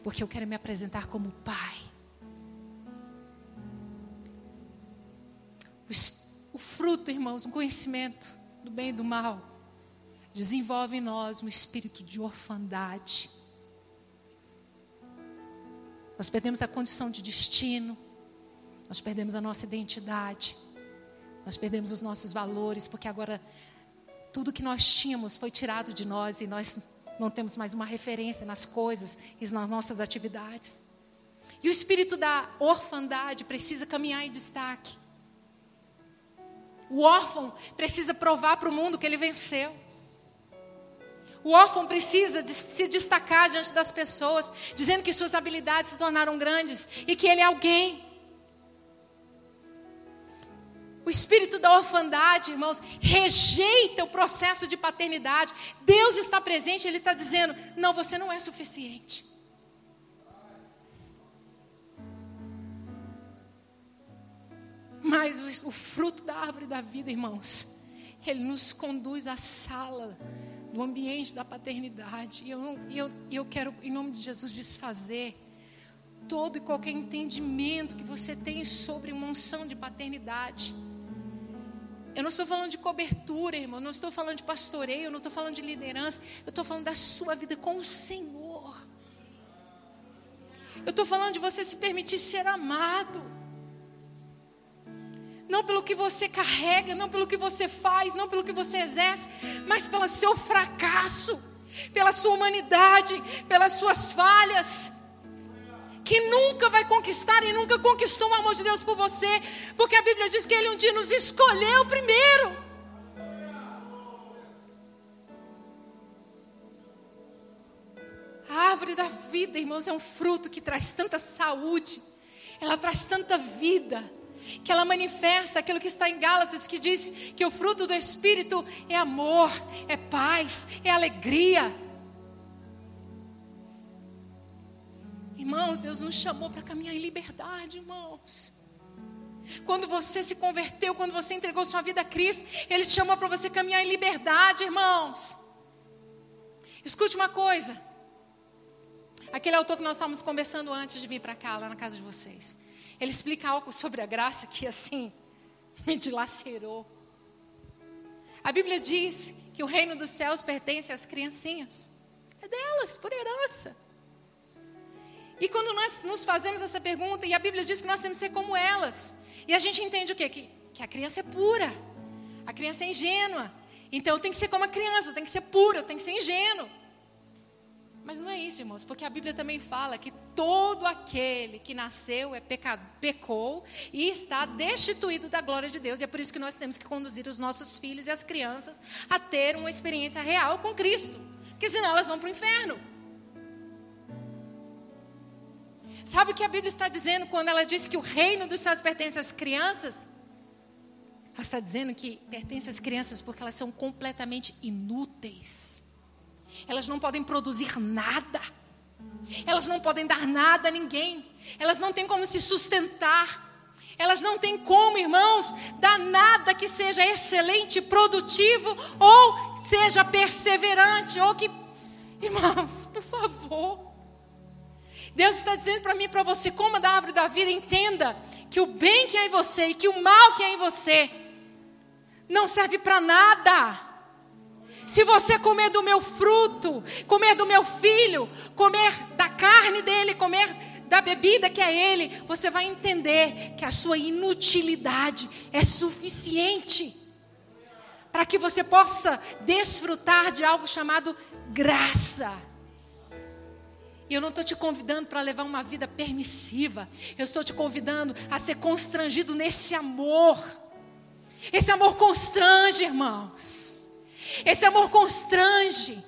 Porque eu quero me apresentar como pai. O, o fruto, irmãos, o conhecimento do bem e do mal, desenvolve em nós um espírito de orfandade. Nós perdemos a condição de destino nós perdemos a nossa identidade. Nós perdemos os nossos valores, porque agora tudo que nós tínhamos foi tirado de nós e nós não temos mais uma referência nas coisas e nas nossas atividades. E o espírito da orfandade precisa caminhar em destaque. O órfão precisa provar para o mundo que ele venceu. O órfão precisa de se destacar diante das pessoas, dizendo que suas habilidades se tornaram grandes e que ele é alguém. O espírito da orfandade, irmãos, rejeita o processo de paternidade. Deus está presente, Ele está dizendo: não, você não é suficiente. Mas o, o fruto da árvore da vida, irmãos, ele nos conduz à sala do ambiente da paternidade. E eu, eu, eu quero, em nome de Jesus, desfazer todo e qualquer entendimento que você tem sobre uma unção de paternidade. Eu não estou falando de cobertura, irmão, não estou falando de pastoreio, eu não estou falando de liderança, eu estou falando da sua vida com o Senhor. Eu estou falando de você se permitir ser amado não pelo que você carrega, não pelo que você faz, não pelo que você exerce, mas pelo seu fracasso, pela sua humanidade, pelas suas falhas. Que nunca vai conquistar e nunca conquistou o amor de Deus por você, porque a Bíblia diz que Ele um dia nos escolheu primeiro. A árvore da vida, irmãos, é um fruto que traz tanta saúde, ela traz tanta vida que ela manifesta aquilo que está em Gálatas, que diz que o fruto do Espírito é amor, é paz, é alegria. Irmãos, Deus nos chamou para caminhar em liberdade, irmãos. Quando você se converteu, quando você entregou sua vida a Cristo, Ele te chamou para você caminhar em liberdade, irmãos. Escute uma coisa. Aquele autor que nós estávamos conversando antes de vir para cá, lá na casa de vocês. Ele explica algo sobre a graça que assim me dilacerou. A Bíblia diz que o reino dos céus pertence às criancinhas. É delas, por herança. E quando nós nos fazemos essa pergunta, e a Bíblia diz que nós temos que ser como elas, e a gente entende o quê? Que, que a criança é pura, a criança é ingênua. Então eu tenho que ser como a criança, eu tenho que ser pura, eu tenho que ser ingênuo. Mas não é isso, irmãos, porque a Bíblia também fala que todo aquele que nasceu é pecou e está destituído da glória de Deus. E é por isso que nós temos que conduzir os nossos filhos e as crianças a ter uma experiência real com Cristo, porque senão elas vão para o inferno. Sabe o que a Bíblia está dizendo quando ela diz que o reino dos céus pertence às crianças? Ela está dizendo que pertence às crianças porque elas são completamente inúteis elas não podem produzir nada. Elas não podem dar nada a ninguém. Elas não têm como se sustentar. Elas não têm como, irmãos, dar nada que seja excelente, produtivo ou seja perseverante ou que Irmãos, por favor. Deus está dizendo para mim e para você, coma da árvore da vida, entenda que o bem que há em você e que o mal que há em você não serve para nada. Se você comer do meu fruto, comer do meu filho, comer da carne dele, comer da bebida que é ele, você vai entender que a sua inutilidade é suficiente para que você possa desfrutar de algo chamado graça. E eu não estou te convidando para levar uma vida permissiva. Eu estou te convidando a ser constrangido nesse amor. Esse amor constrange, irmãos. Esse amor constrange.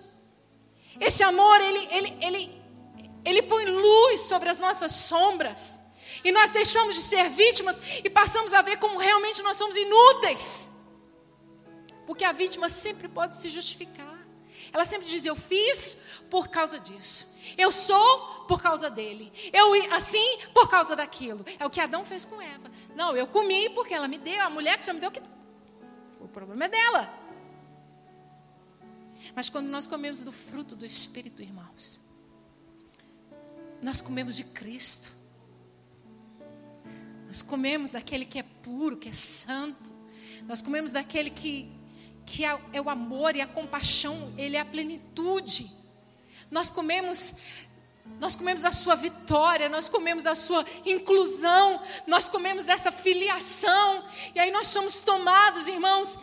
Esse amor, ele, ele, ele, ele põe luz sobre as nossas sombras. E nós deixamos de ser vítimas e passamos a ver como realmente nós somos inúteis. Porque a vítima sempre pode se justificar. Ela sempre diz: Eu fiz por causa disso. Eu sou por causa dele. Eu assim por causa daquilo. É o que Adão fez com Eva. Não, eu comi porque ela me deu. A mulher que Senhor me deu. Que... O problema é dela. Mas quando nós comemos do fruto do Espírito, irmãos, nós comemos de Cristo. Nós comemos daquele que é puro, que é santo. Nós comemos daquele que, que é, é o amor e a compaixão, ele é a plenitude. Nós comemos nós comemos da sua vitória, nós comemos da sua inclusão, nós comemos dessa filiação, e aí nós somos tomados, irmãos,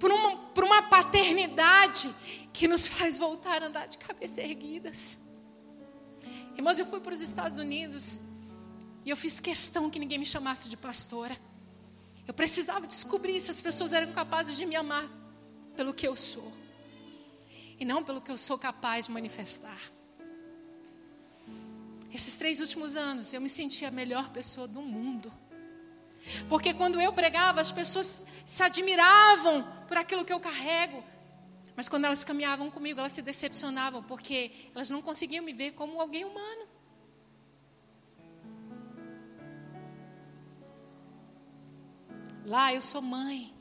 por uma, por uma paternidade que nos faz voltar a andar de cabeça erguidas. Irmãos, eu fui para os Estados Unidos e eu fiz questão que ninguém me chamasse de pastora. Eu precisava descobrir se as pessoas eram capazes de me amar pelo que eu sou e não pelo que eu sou capaz de manifestar. Esses três últimos anos eu me senti a melhor pessoa do mundo. Porque quando eu pregava, as pessoas se admiravam por aquilo que eu carrego. Mas quando elas caminhavam comigo, elas se decepcionavam, porque elas não conseguiam me ver como alguém humano. Lá eu sou mãe.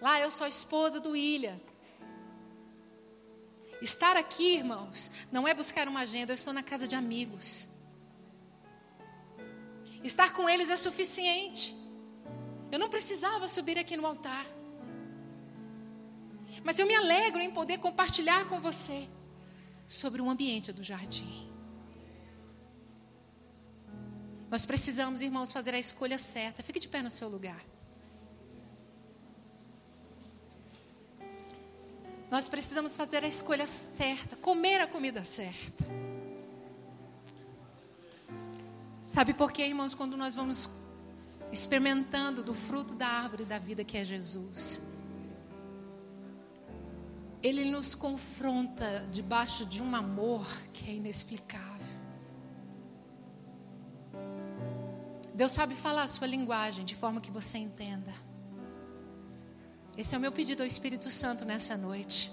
Lá eu sou a esposa do Ilha. Estar aqui, irmãos, não é buscar uma agenda, eu estou na casa de amigos. Estar com eles é suficiente. Eu não precisava subir aqui no altar. Mas eu me alegro em poder compartilhar com você sobre o ambiente do jardim. Nós precisamos, irmãos, fazer a escolha certa. Fique de pé no seu lugar. Nós precisamos fazer a escolha certa, comer a comida certa. Sabe por quê, irmãos, quando nós vamos experimentando do fruto da árvore da vida que é Jesus? Ele nos confronta debaixo de um amor que é inexplicável. Deus sabe falar a sua linguagem de forma que você entenda. Esse é o meu pedido ao Espírito Santo nessa noite.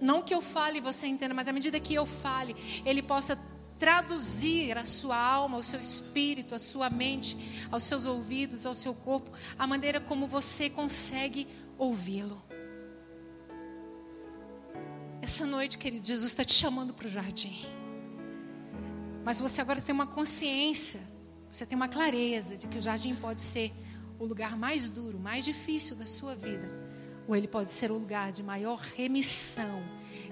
Não que eu fale e você entenda, mas à medida que eu fale, Ele possa traduzir a sua alma, o seu espírito, a sua mente, aos seus ouvidos, ao seu corpo, a maneira como você consegue ouvi-lo. Essa noite, querido, Jesus está te chamando para o jardim. Mas você agora tem uma consciência, você tem uma clareza de que o jardim pode ser o lugar mais duro, mais difícil da sua vida, ou ele pode ser o lugar de maior remissão,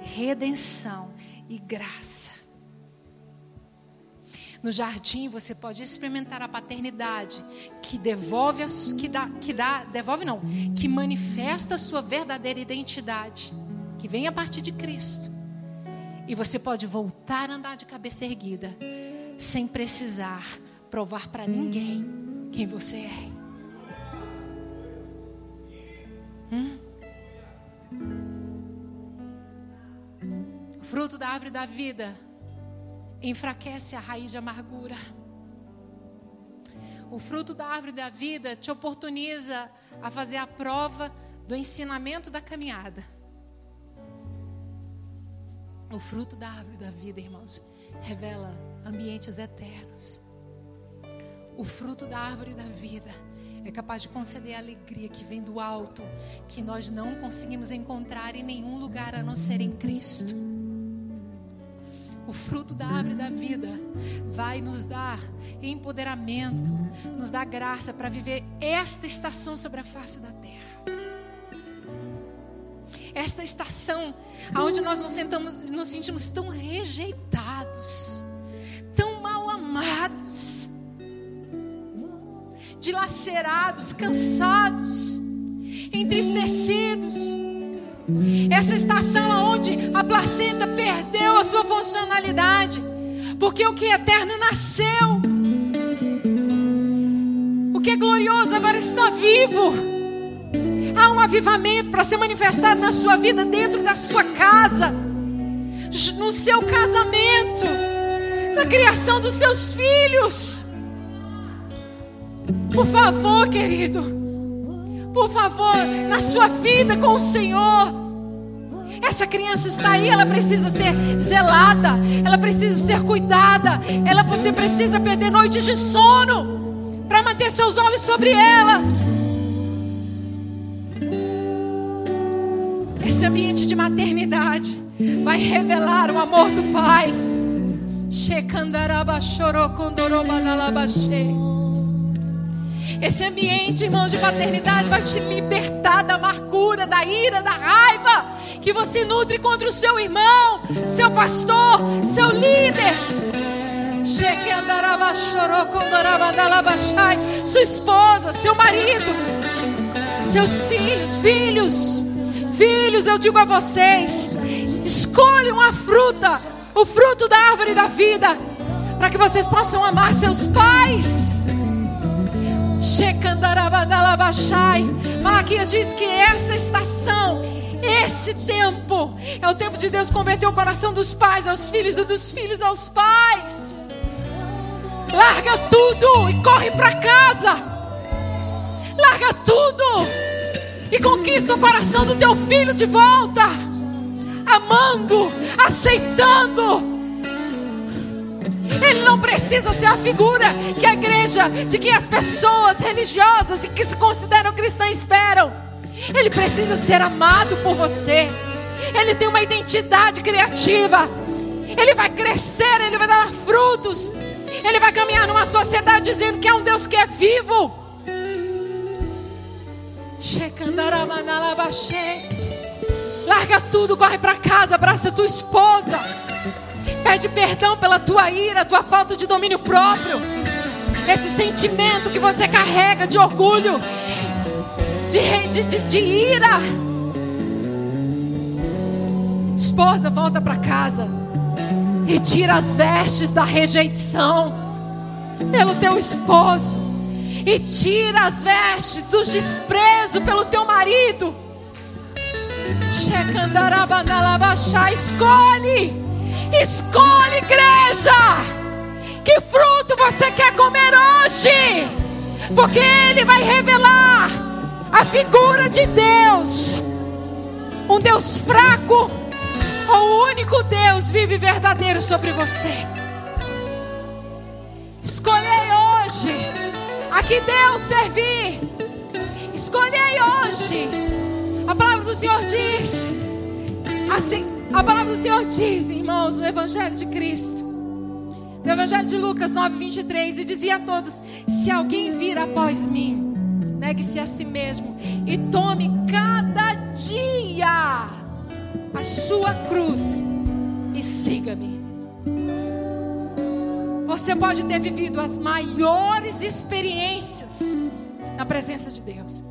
redenção e graça. No jardim você pode experimentar a paternidade que devolve, a, que dá, que dá, devolve não, que manifesta a sua verdadeira identidade, que vem a partir de Cristo. E você pode voltar a andar de cabeça erguida, sem precisar provar para ninguém quem você é. Hum? O fruto da árvore da vida enfraquece a raiz de amargura. O fruto da árvore da vida te oportuniza a fazer a prova do ensinamento da caminhada. O fruto da árvore da vida, irmãos, revela ambientes eternos. O fruto da árvore da vida é capaz de conceder a alegria que vem do alto, que nós não conseguimos encontrar em nenhum lugar a não ser em Cristo. O fruto da árvore da vida vai nos dar empoderamento, nos dar graça para viver esta estação sobre a face da terra. Esta estação onde nós nos, sentamos, nos sentimos tão rejeitados, tão mal amados dilacerados, cansados, entristecidos. Essa estação onde a placenta perdeu a sua funcionalidade, porque o que é eterno nasceu. O que é glorioso agora está vivo. Há um avivamento para ser manifestado na sua vida, dentro da sua casa, no seu casamento, na criação dos seus filhos. Por favor, querido. Por favor, na sua vida com o Senhor. Essa criança está aí, ela precisa ser zelada, ela precisa ser cuidada, ela você precisa perder noites de sono para manter seus olhos sobre ela. Esse ambiente de maternidade vai revelar o amor do Pai. Shekandaraba chorou esse ambiente, irmãos, de paternidade vai te libertar da amargura, da ira, da raiva que você nutre contra o seu irmão, seu pastor, seu líder. Sua esposa, seu marido, seus filhos, filhos, Filhos, eu digo a vocês: escolham a fruta, o fruto da árvore da vida, para que vocês possam amar seus pais. Malaquias diz que essa estação, esse tempo, é o tempo de Deus converter o coração dos pais aos filhos e dos filhos aos pais. Larga tudo e corre para casa. Larga tudo e conquista o coração do teu filho de volta. Amando, aceitando. Ele não precisa ser a figura que a igreja, de que as pessoas religiosas e que se consideram cristãs esperam. Ele precisa ser amado por você. Ele tem uma identidade criativa. Ele vai crescer, ele vai dar frutos. Ele vai caminhar numa sociedade dizendo que é um Deus que é vivo. Larga tudo, corre para casa, abraça tua esposa. Pede perdão pela tua ira, tua falta de domínio próprio. Esse sentimento que você carrega de orgulho, de, de, de, de ira. Esposa, volta para casa e tira as vestes da rejeição pelo teu esposo e tira as vestes do desprezo pelo teu marido. Escolhe, escolhe, igreja. Que fruto você quer comer hoje? Porque Ele vai revelar a figura de Deus, um Deus fraco o único Deus vive verdadeiro sobre você. Escolhei hoje a que Deus servir. Escolhei hoje. A palavra do Senhor diz. Assim, a palavra do Senhor diz, irmãos, no Evangelho de Cristo. No Evangelho de Lucas 9, 23, e dizia a todos: Se alguém vir após mim, negue-se a si mesmo e tome cada dia a sua cruz e siga-me. Você pode ter vivido as maiores experiências na presença de Deus.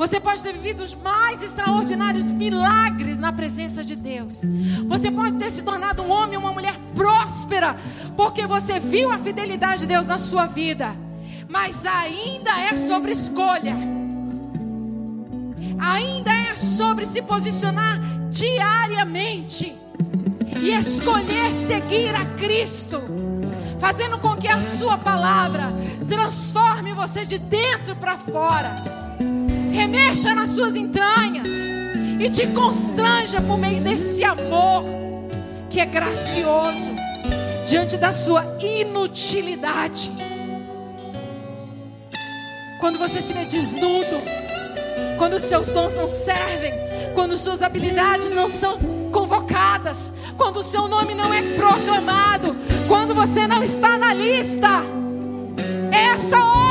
Você pode ter vivido os mais extraordinários milagres na presença de Deus. Você pode ter se tornado um homem ou uma mulher próspera, porque você viu a fidelidade de Deus na sua vida. Mas ainda é sobre escolha. Ainda é sobre se posicionar diariamente e escolher seguir a Cristo, fazendo com que a Sua palavra transforme você de dentro para fora, remexa nas suas entranhas e te constranja por meio desse amor que é gracioso diante da sua inutilidade. Quando você se vê desnudo, quando os seus dons não servem, quando suas habilidades não são convocadas, quando o seu nome não é proclamado, quando você não está na lista. É essa hora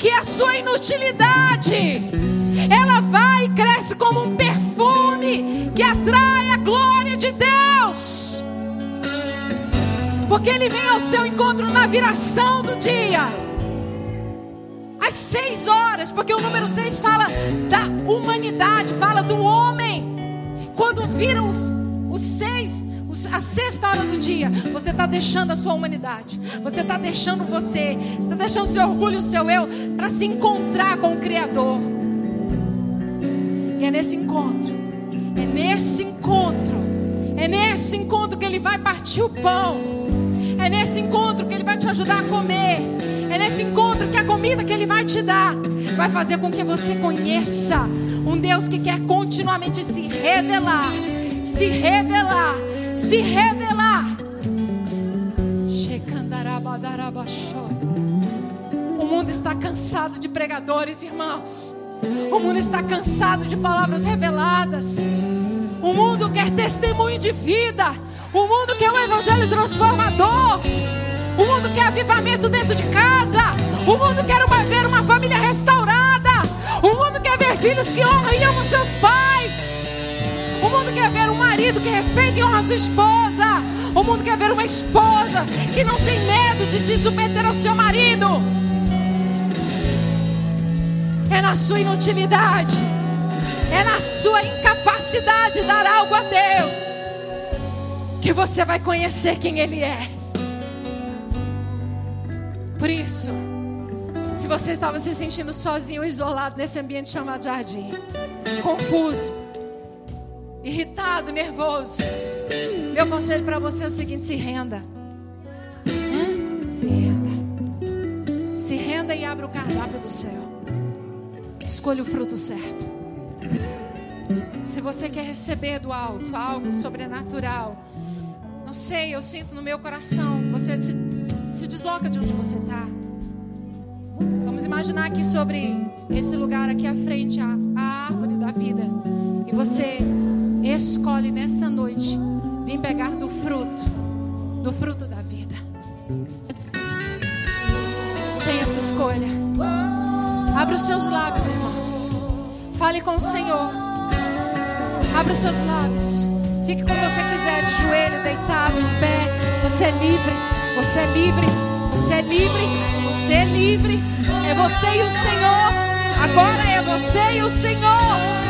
que a sua inutilidade ela vai e cresce como um perfume que atrai a glória de Deus. Porque ele vem ao seu encontro na viração do dia às seis horas, porque o número seis fala da humanidade, fala do homem. Quando viram os, os seis, a sexta hora do dia, você está deixando a sua humanidade, você está deixando você, está deixando o seu orgulho, o seu eu, para se encontrar com o Criador. E é nesse encontro, é nesse encontro, é nesse encontro que Ele vai partir o pão, é nesse encontro que Ele vai te ajudar a comer. É nesse encontro que a comida que Ele vai te dar vai fazer com que você conheça um Deus que quer continuamente se revelar, se revelar, se revelar. O mundo está cansado de pregadores, irmãos. O mundo está cansado de palavras reveladas. O mundo quer testemunho de vida. O mundo quer um evangelho transformador. O mundo quer avivamento dentro de casa. O mundo quer uma, ver uma família restaurada. O mundo quer ver filhos que honram e amam seus pais. O mundo quer ver um marido que respeita e honra sua esposa. O mundo quer ver uma esposa que não tem medo de se submeter ao seu marido. É na sua inutilidade. É na sua incapacidade de dar algo a Deus que você vai conhecer quem Ele é. Por isso, se você estava se sentindo sozinho, isolado nesse ambiente chamado jardim, confuso, irritado, nervoso, meu conselho para você é o seguinte: se renda. Hum? Se renda. Se renda e abra o cardápio do céu. Escolha o fruto certo. Se você quer receber do alto algo sobrenatural, não sei, eu sinto no meu coração, você se, se desloca de onde você está. Vamos imaginar aqui sobre esse lugar aqui à frente, a, a árvore da vida. E você escolhe nessa noite vir pegar do fruto, do fruto da vida. Tem essa escolha. Abra os seus lábios, irmãos. Fale com o Senhor. Abra os seus lábios. Fique como você quiser, de joelho, deitado, em pé. Você é livre. Você é livre. Você é livre. Você é livre. É você e o Senhor. Agora é você e o Senhor.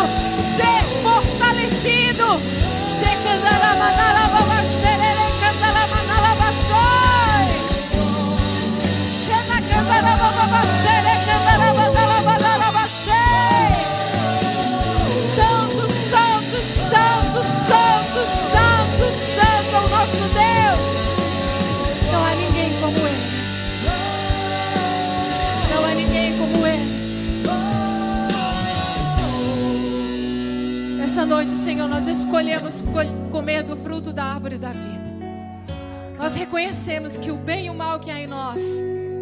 noite, Senhor, nós escolhemos co- comer do fruto da árvore da vida. Nós reconhecemos que o bem e o mal que há em nós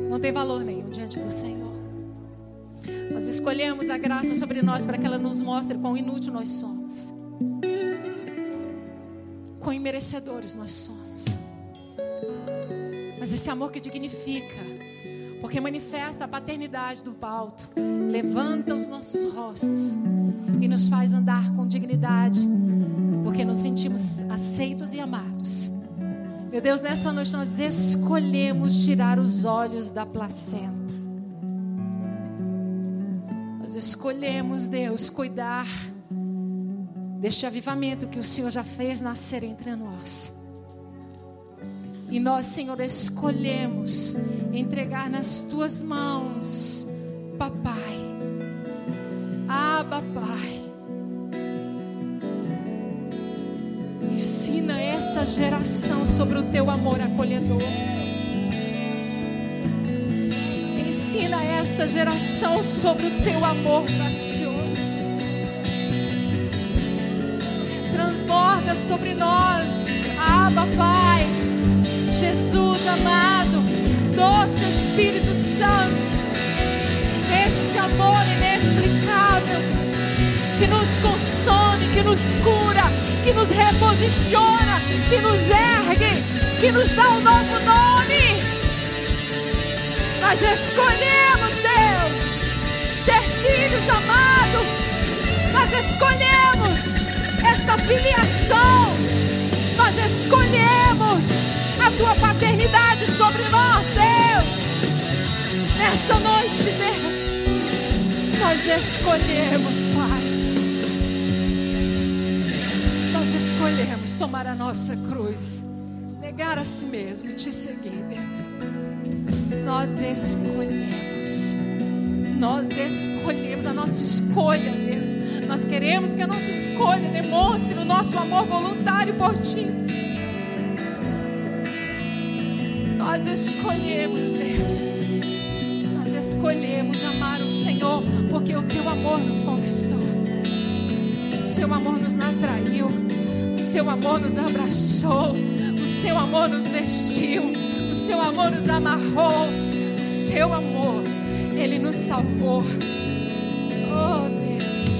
não tem valor nenhum diante do Senhor. Nós escolhemos a graça sobre nós para que ela nos mostre quão inútil nós somos. Quão imerecedores nós somos. Mas esse amor que dignifica, porque manifesta a paternidade do alto, levanta os nossos rostos e nos faz andar com dignidade, porque nos sentimos aceitos e amados. Meu Deus, nessa noite nós escolhemos tirar os olhos da placenta. Nós escolhemos, Deus, cuidar deste avivamento que o Senhor já fez nascer entre nós. E nós, Senhor, escolhemos entregar nas tuas mãos, papai. Abba, Pai. Ensina essa geração sobre o teu amor acolhedor. Ensina esta geração sobre o teu amor gracioso. Transborda sobre nós, Abba, Pai. Jesus amado, doce Espírito Santo, este amor inexplicável que nos consome, que nos cura, que nos reposiciona, que nos ergue, que nos dá um novo nome. Nós escolhemos, Deus, ser filhos amados. Nós escolhemos esta filiação. Nós escolhemos a tua paternidade sobre nós, Deus. Nessa noite, Deus, nós escolhemos, Pai. Nós escolhemos tomar a nossa cruz, negar a si mesmo e te seguir, Deus. Nós escolhemos. Nós escolhemos a nossa escolha, Deus. Nós queremos que a nossa escolha demonstre o nosso amor voluntário por Ti. Nós escolhemos, Deus. Nós escolhemos amar o Senhor porque o Teu amor nos conquistou. O Seu amor nos atraiu. O Seu amor nos abraçou. O Seu amor nos vestiu. O Seu amor nos amarrou. O Seu amor, Ele nos salvou. Oh Deus,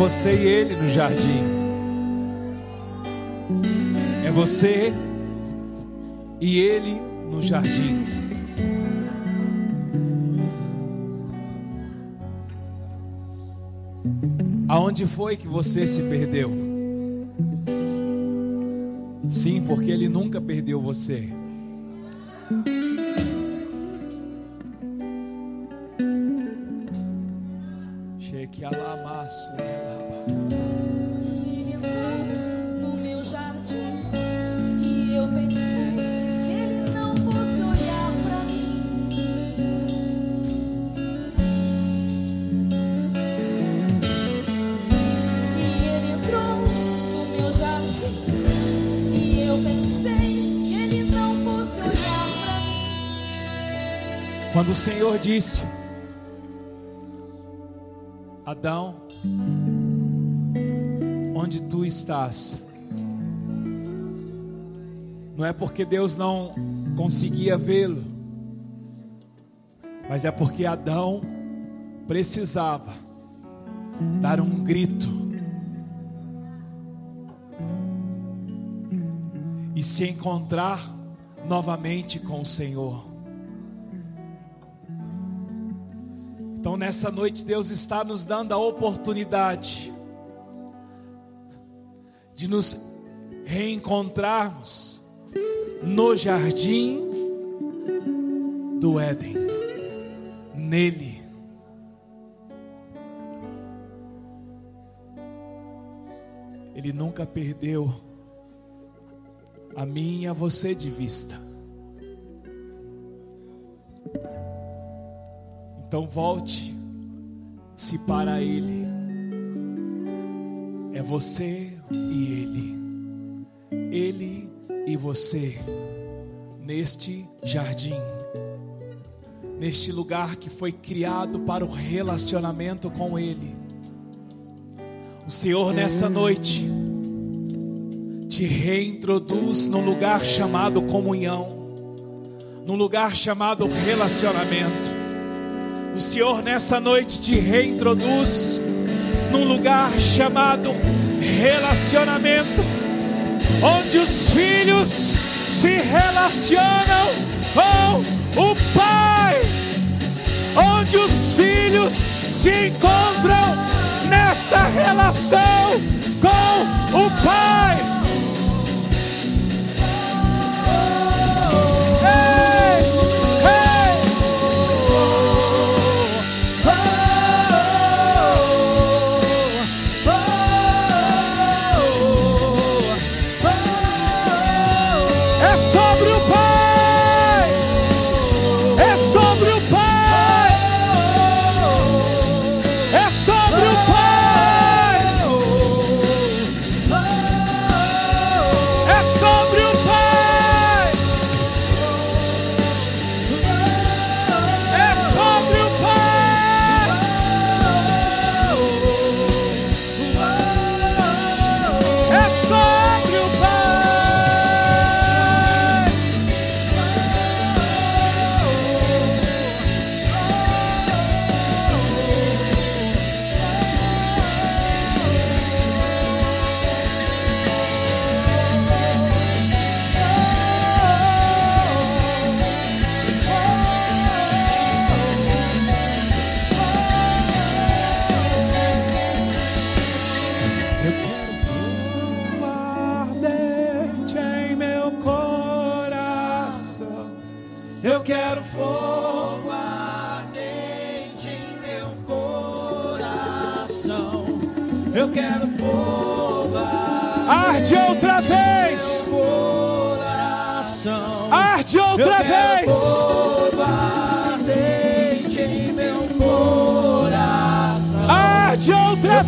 você e ele no jardim. É você e ele no jardim. Aonde foi que você se perdeu? Sim, porque ele nunca perdeu você. Disse: Adão, onde tu estás? Não é porque Deus não conseguia vê-lo, mas é porque Adão precisava dar um grito e se encontrar novamente com o Senhor. Nessa noite, Deus está nos dando a oportunidade de nos reencontrarmos no jardim do Éden, nele. Ele nunca perdeu a mim e a você de vista. Então volte-se para Ele. É você e Ele. Ele e você neste jardim, neste lugar que foi criado para o relacionamento com Ele. O Senhor nessa noite te reintroduz num lugar chamado comunhão, num lugar chamado relacionamento. O Senhor nessa noite te reintroduz num lugar chamado relacionamento, onde os filhos se relacionam com o Pai, onde os filhos se encontram nesta relação com o Pai.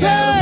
tell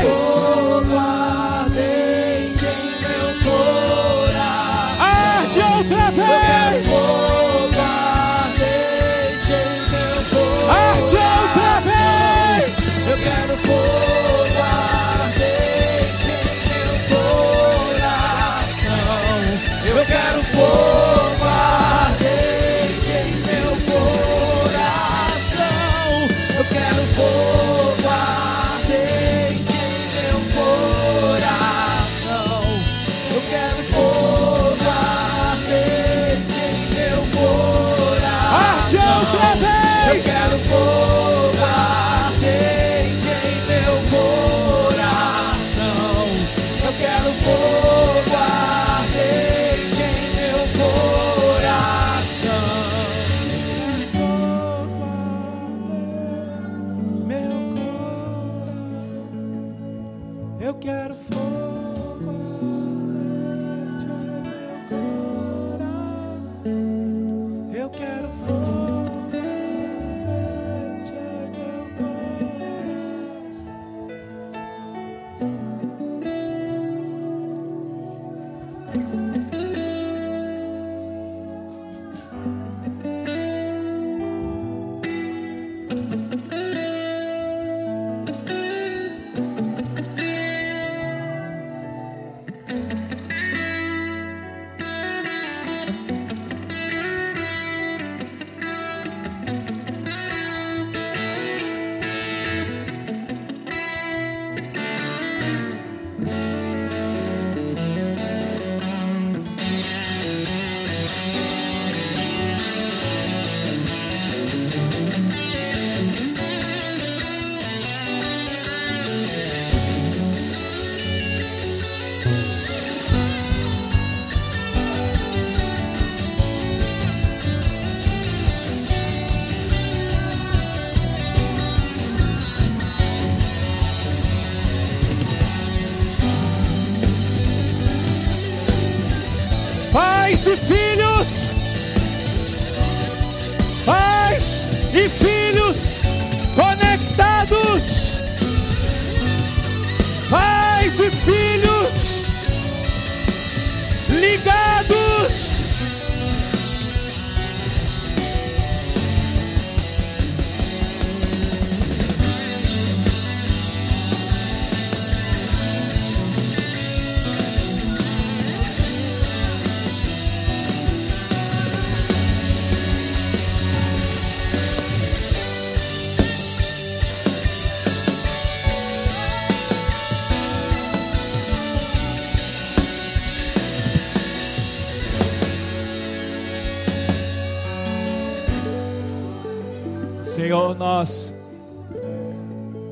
Senhor, nós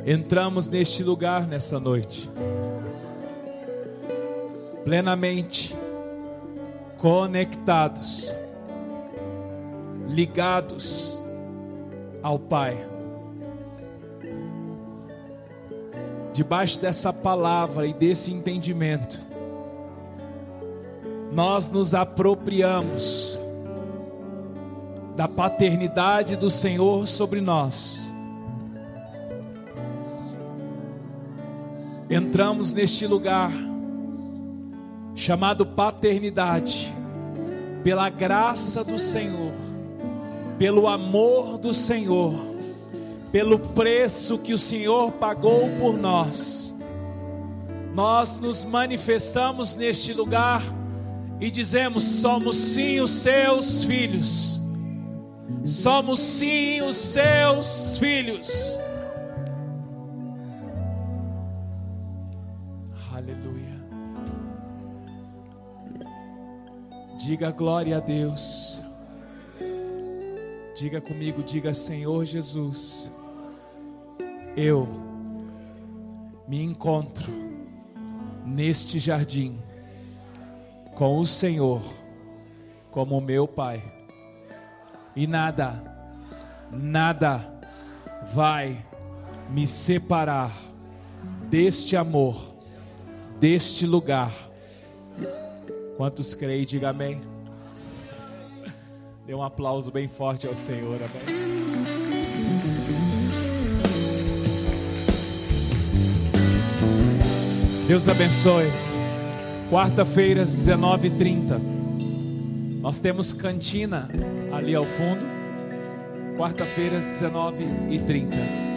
entramos neste lugar nessa noite, plenamente conectados, ligados ao Pai. Debaixo dessa palavra e desse entendimento, nós nos apropriamos da paternidade do Senhor sobre nós. Entramos neste lugar chamado paternidade, pela graça do Senhor, pelo amor do Senhor, pelo preço que o Senhor pagou por nós. Nós nos manifestamos neste lugar e dizemos: somos sim os seus filhos Somos sim os seus filhos. Aleluia. Diga glória a Deus. Diga comigo, diga Senhor Jesus. Eu me encontro neste jardim com o Senhor como meu Pai e nada, nada vai me separar deste amor, deste lugar. Quantos creem, diga amém. Dê um aplauso bem forte ao Senhor, amém. Deus abençoe. Quarta-feira, às 19h30. Nós temos cantina ali ao fundo. Quarta-feira, às 19h30.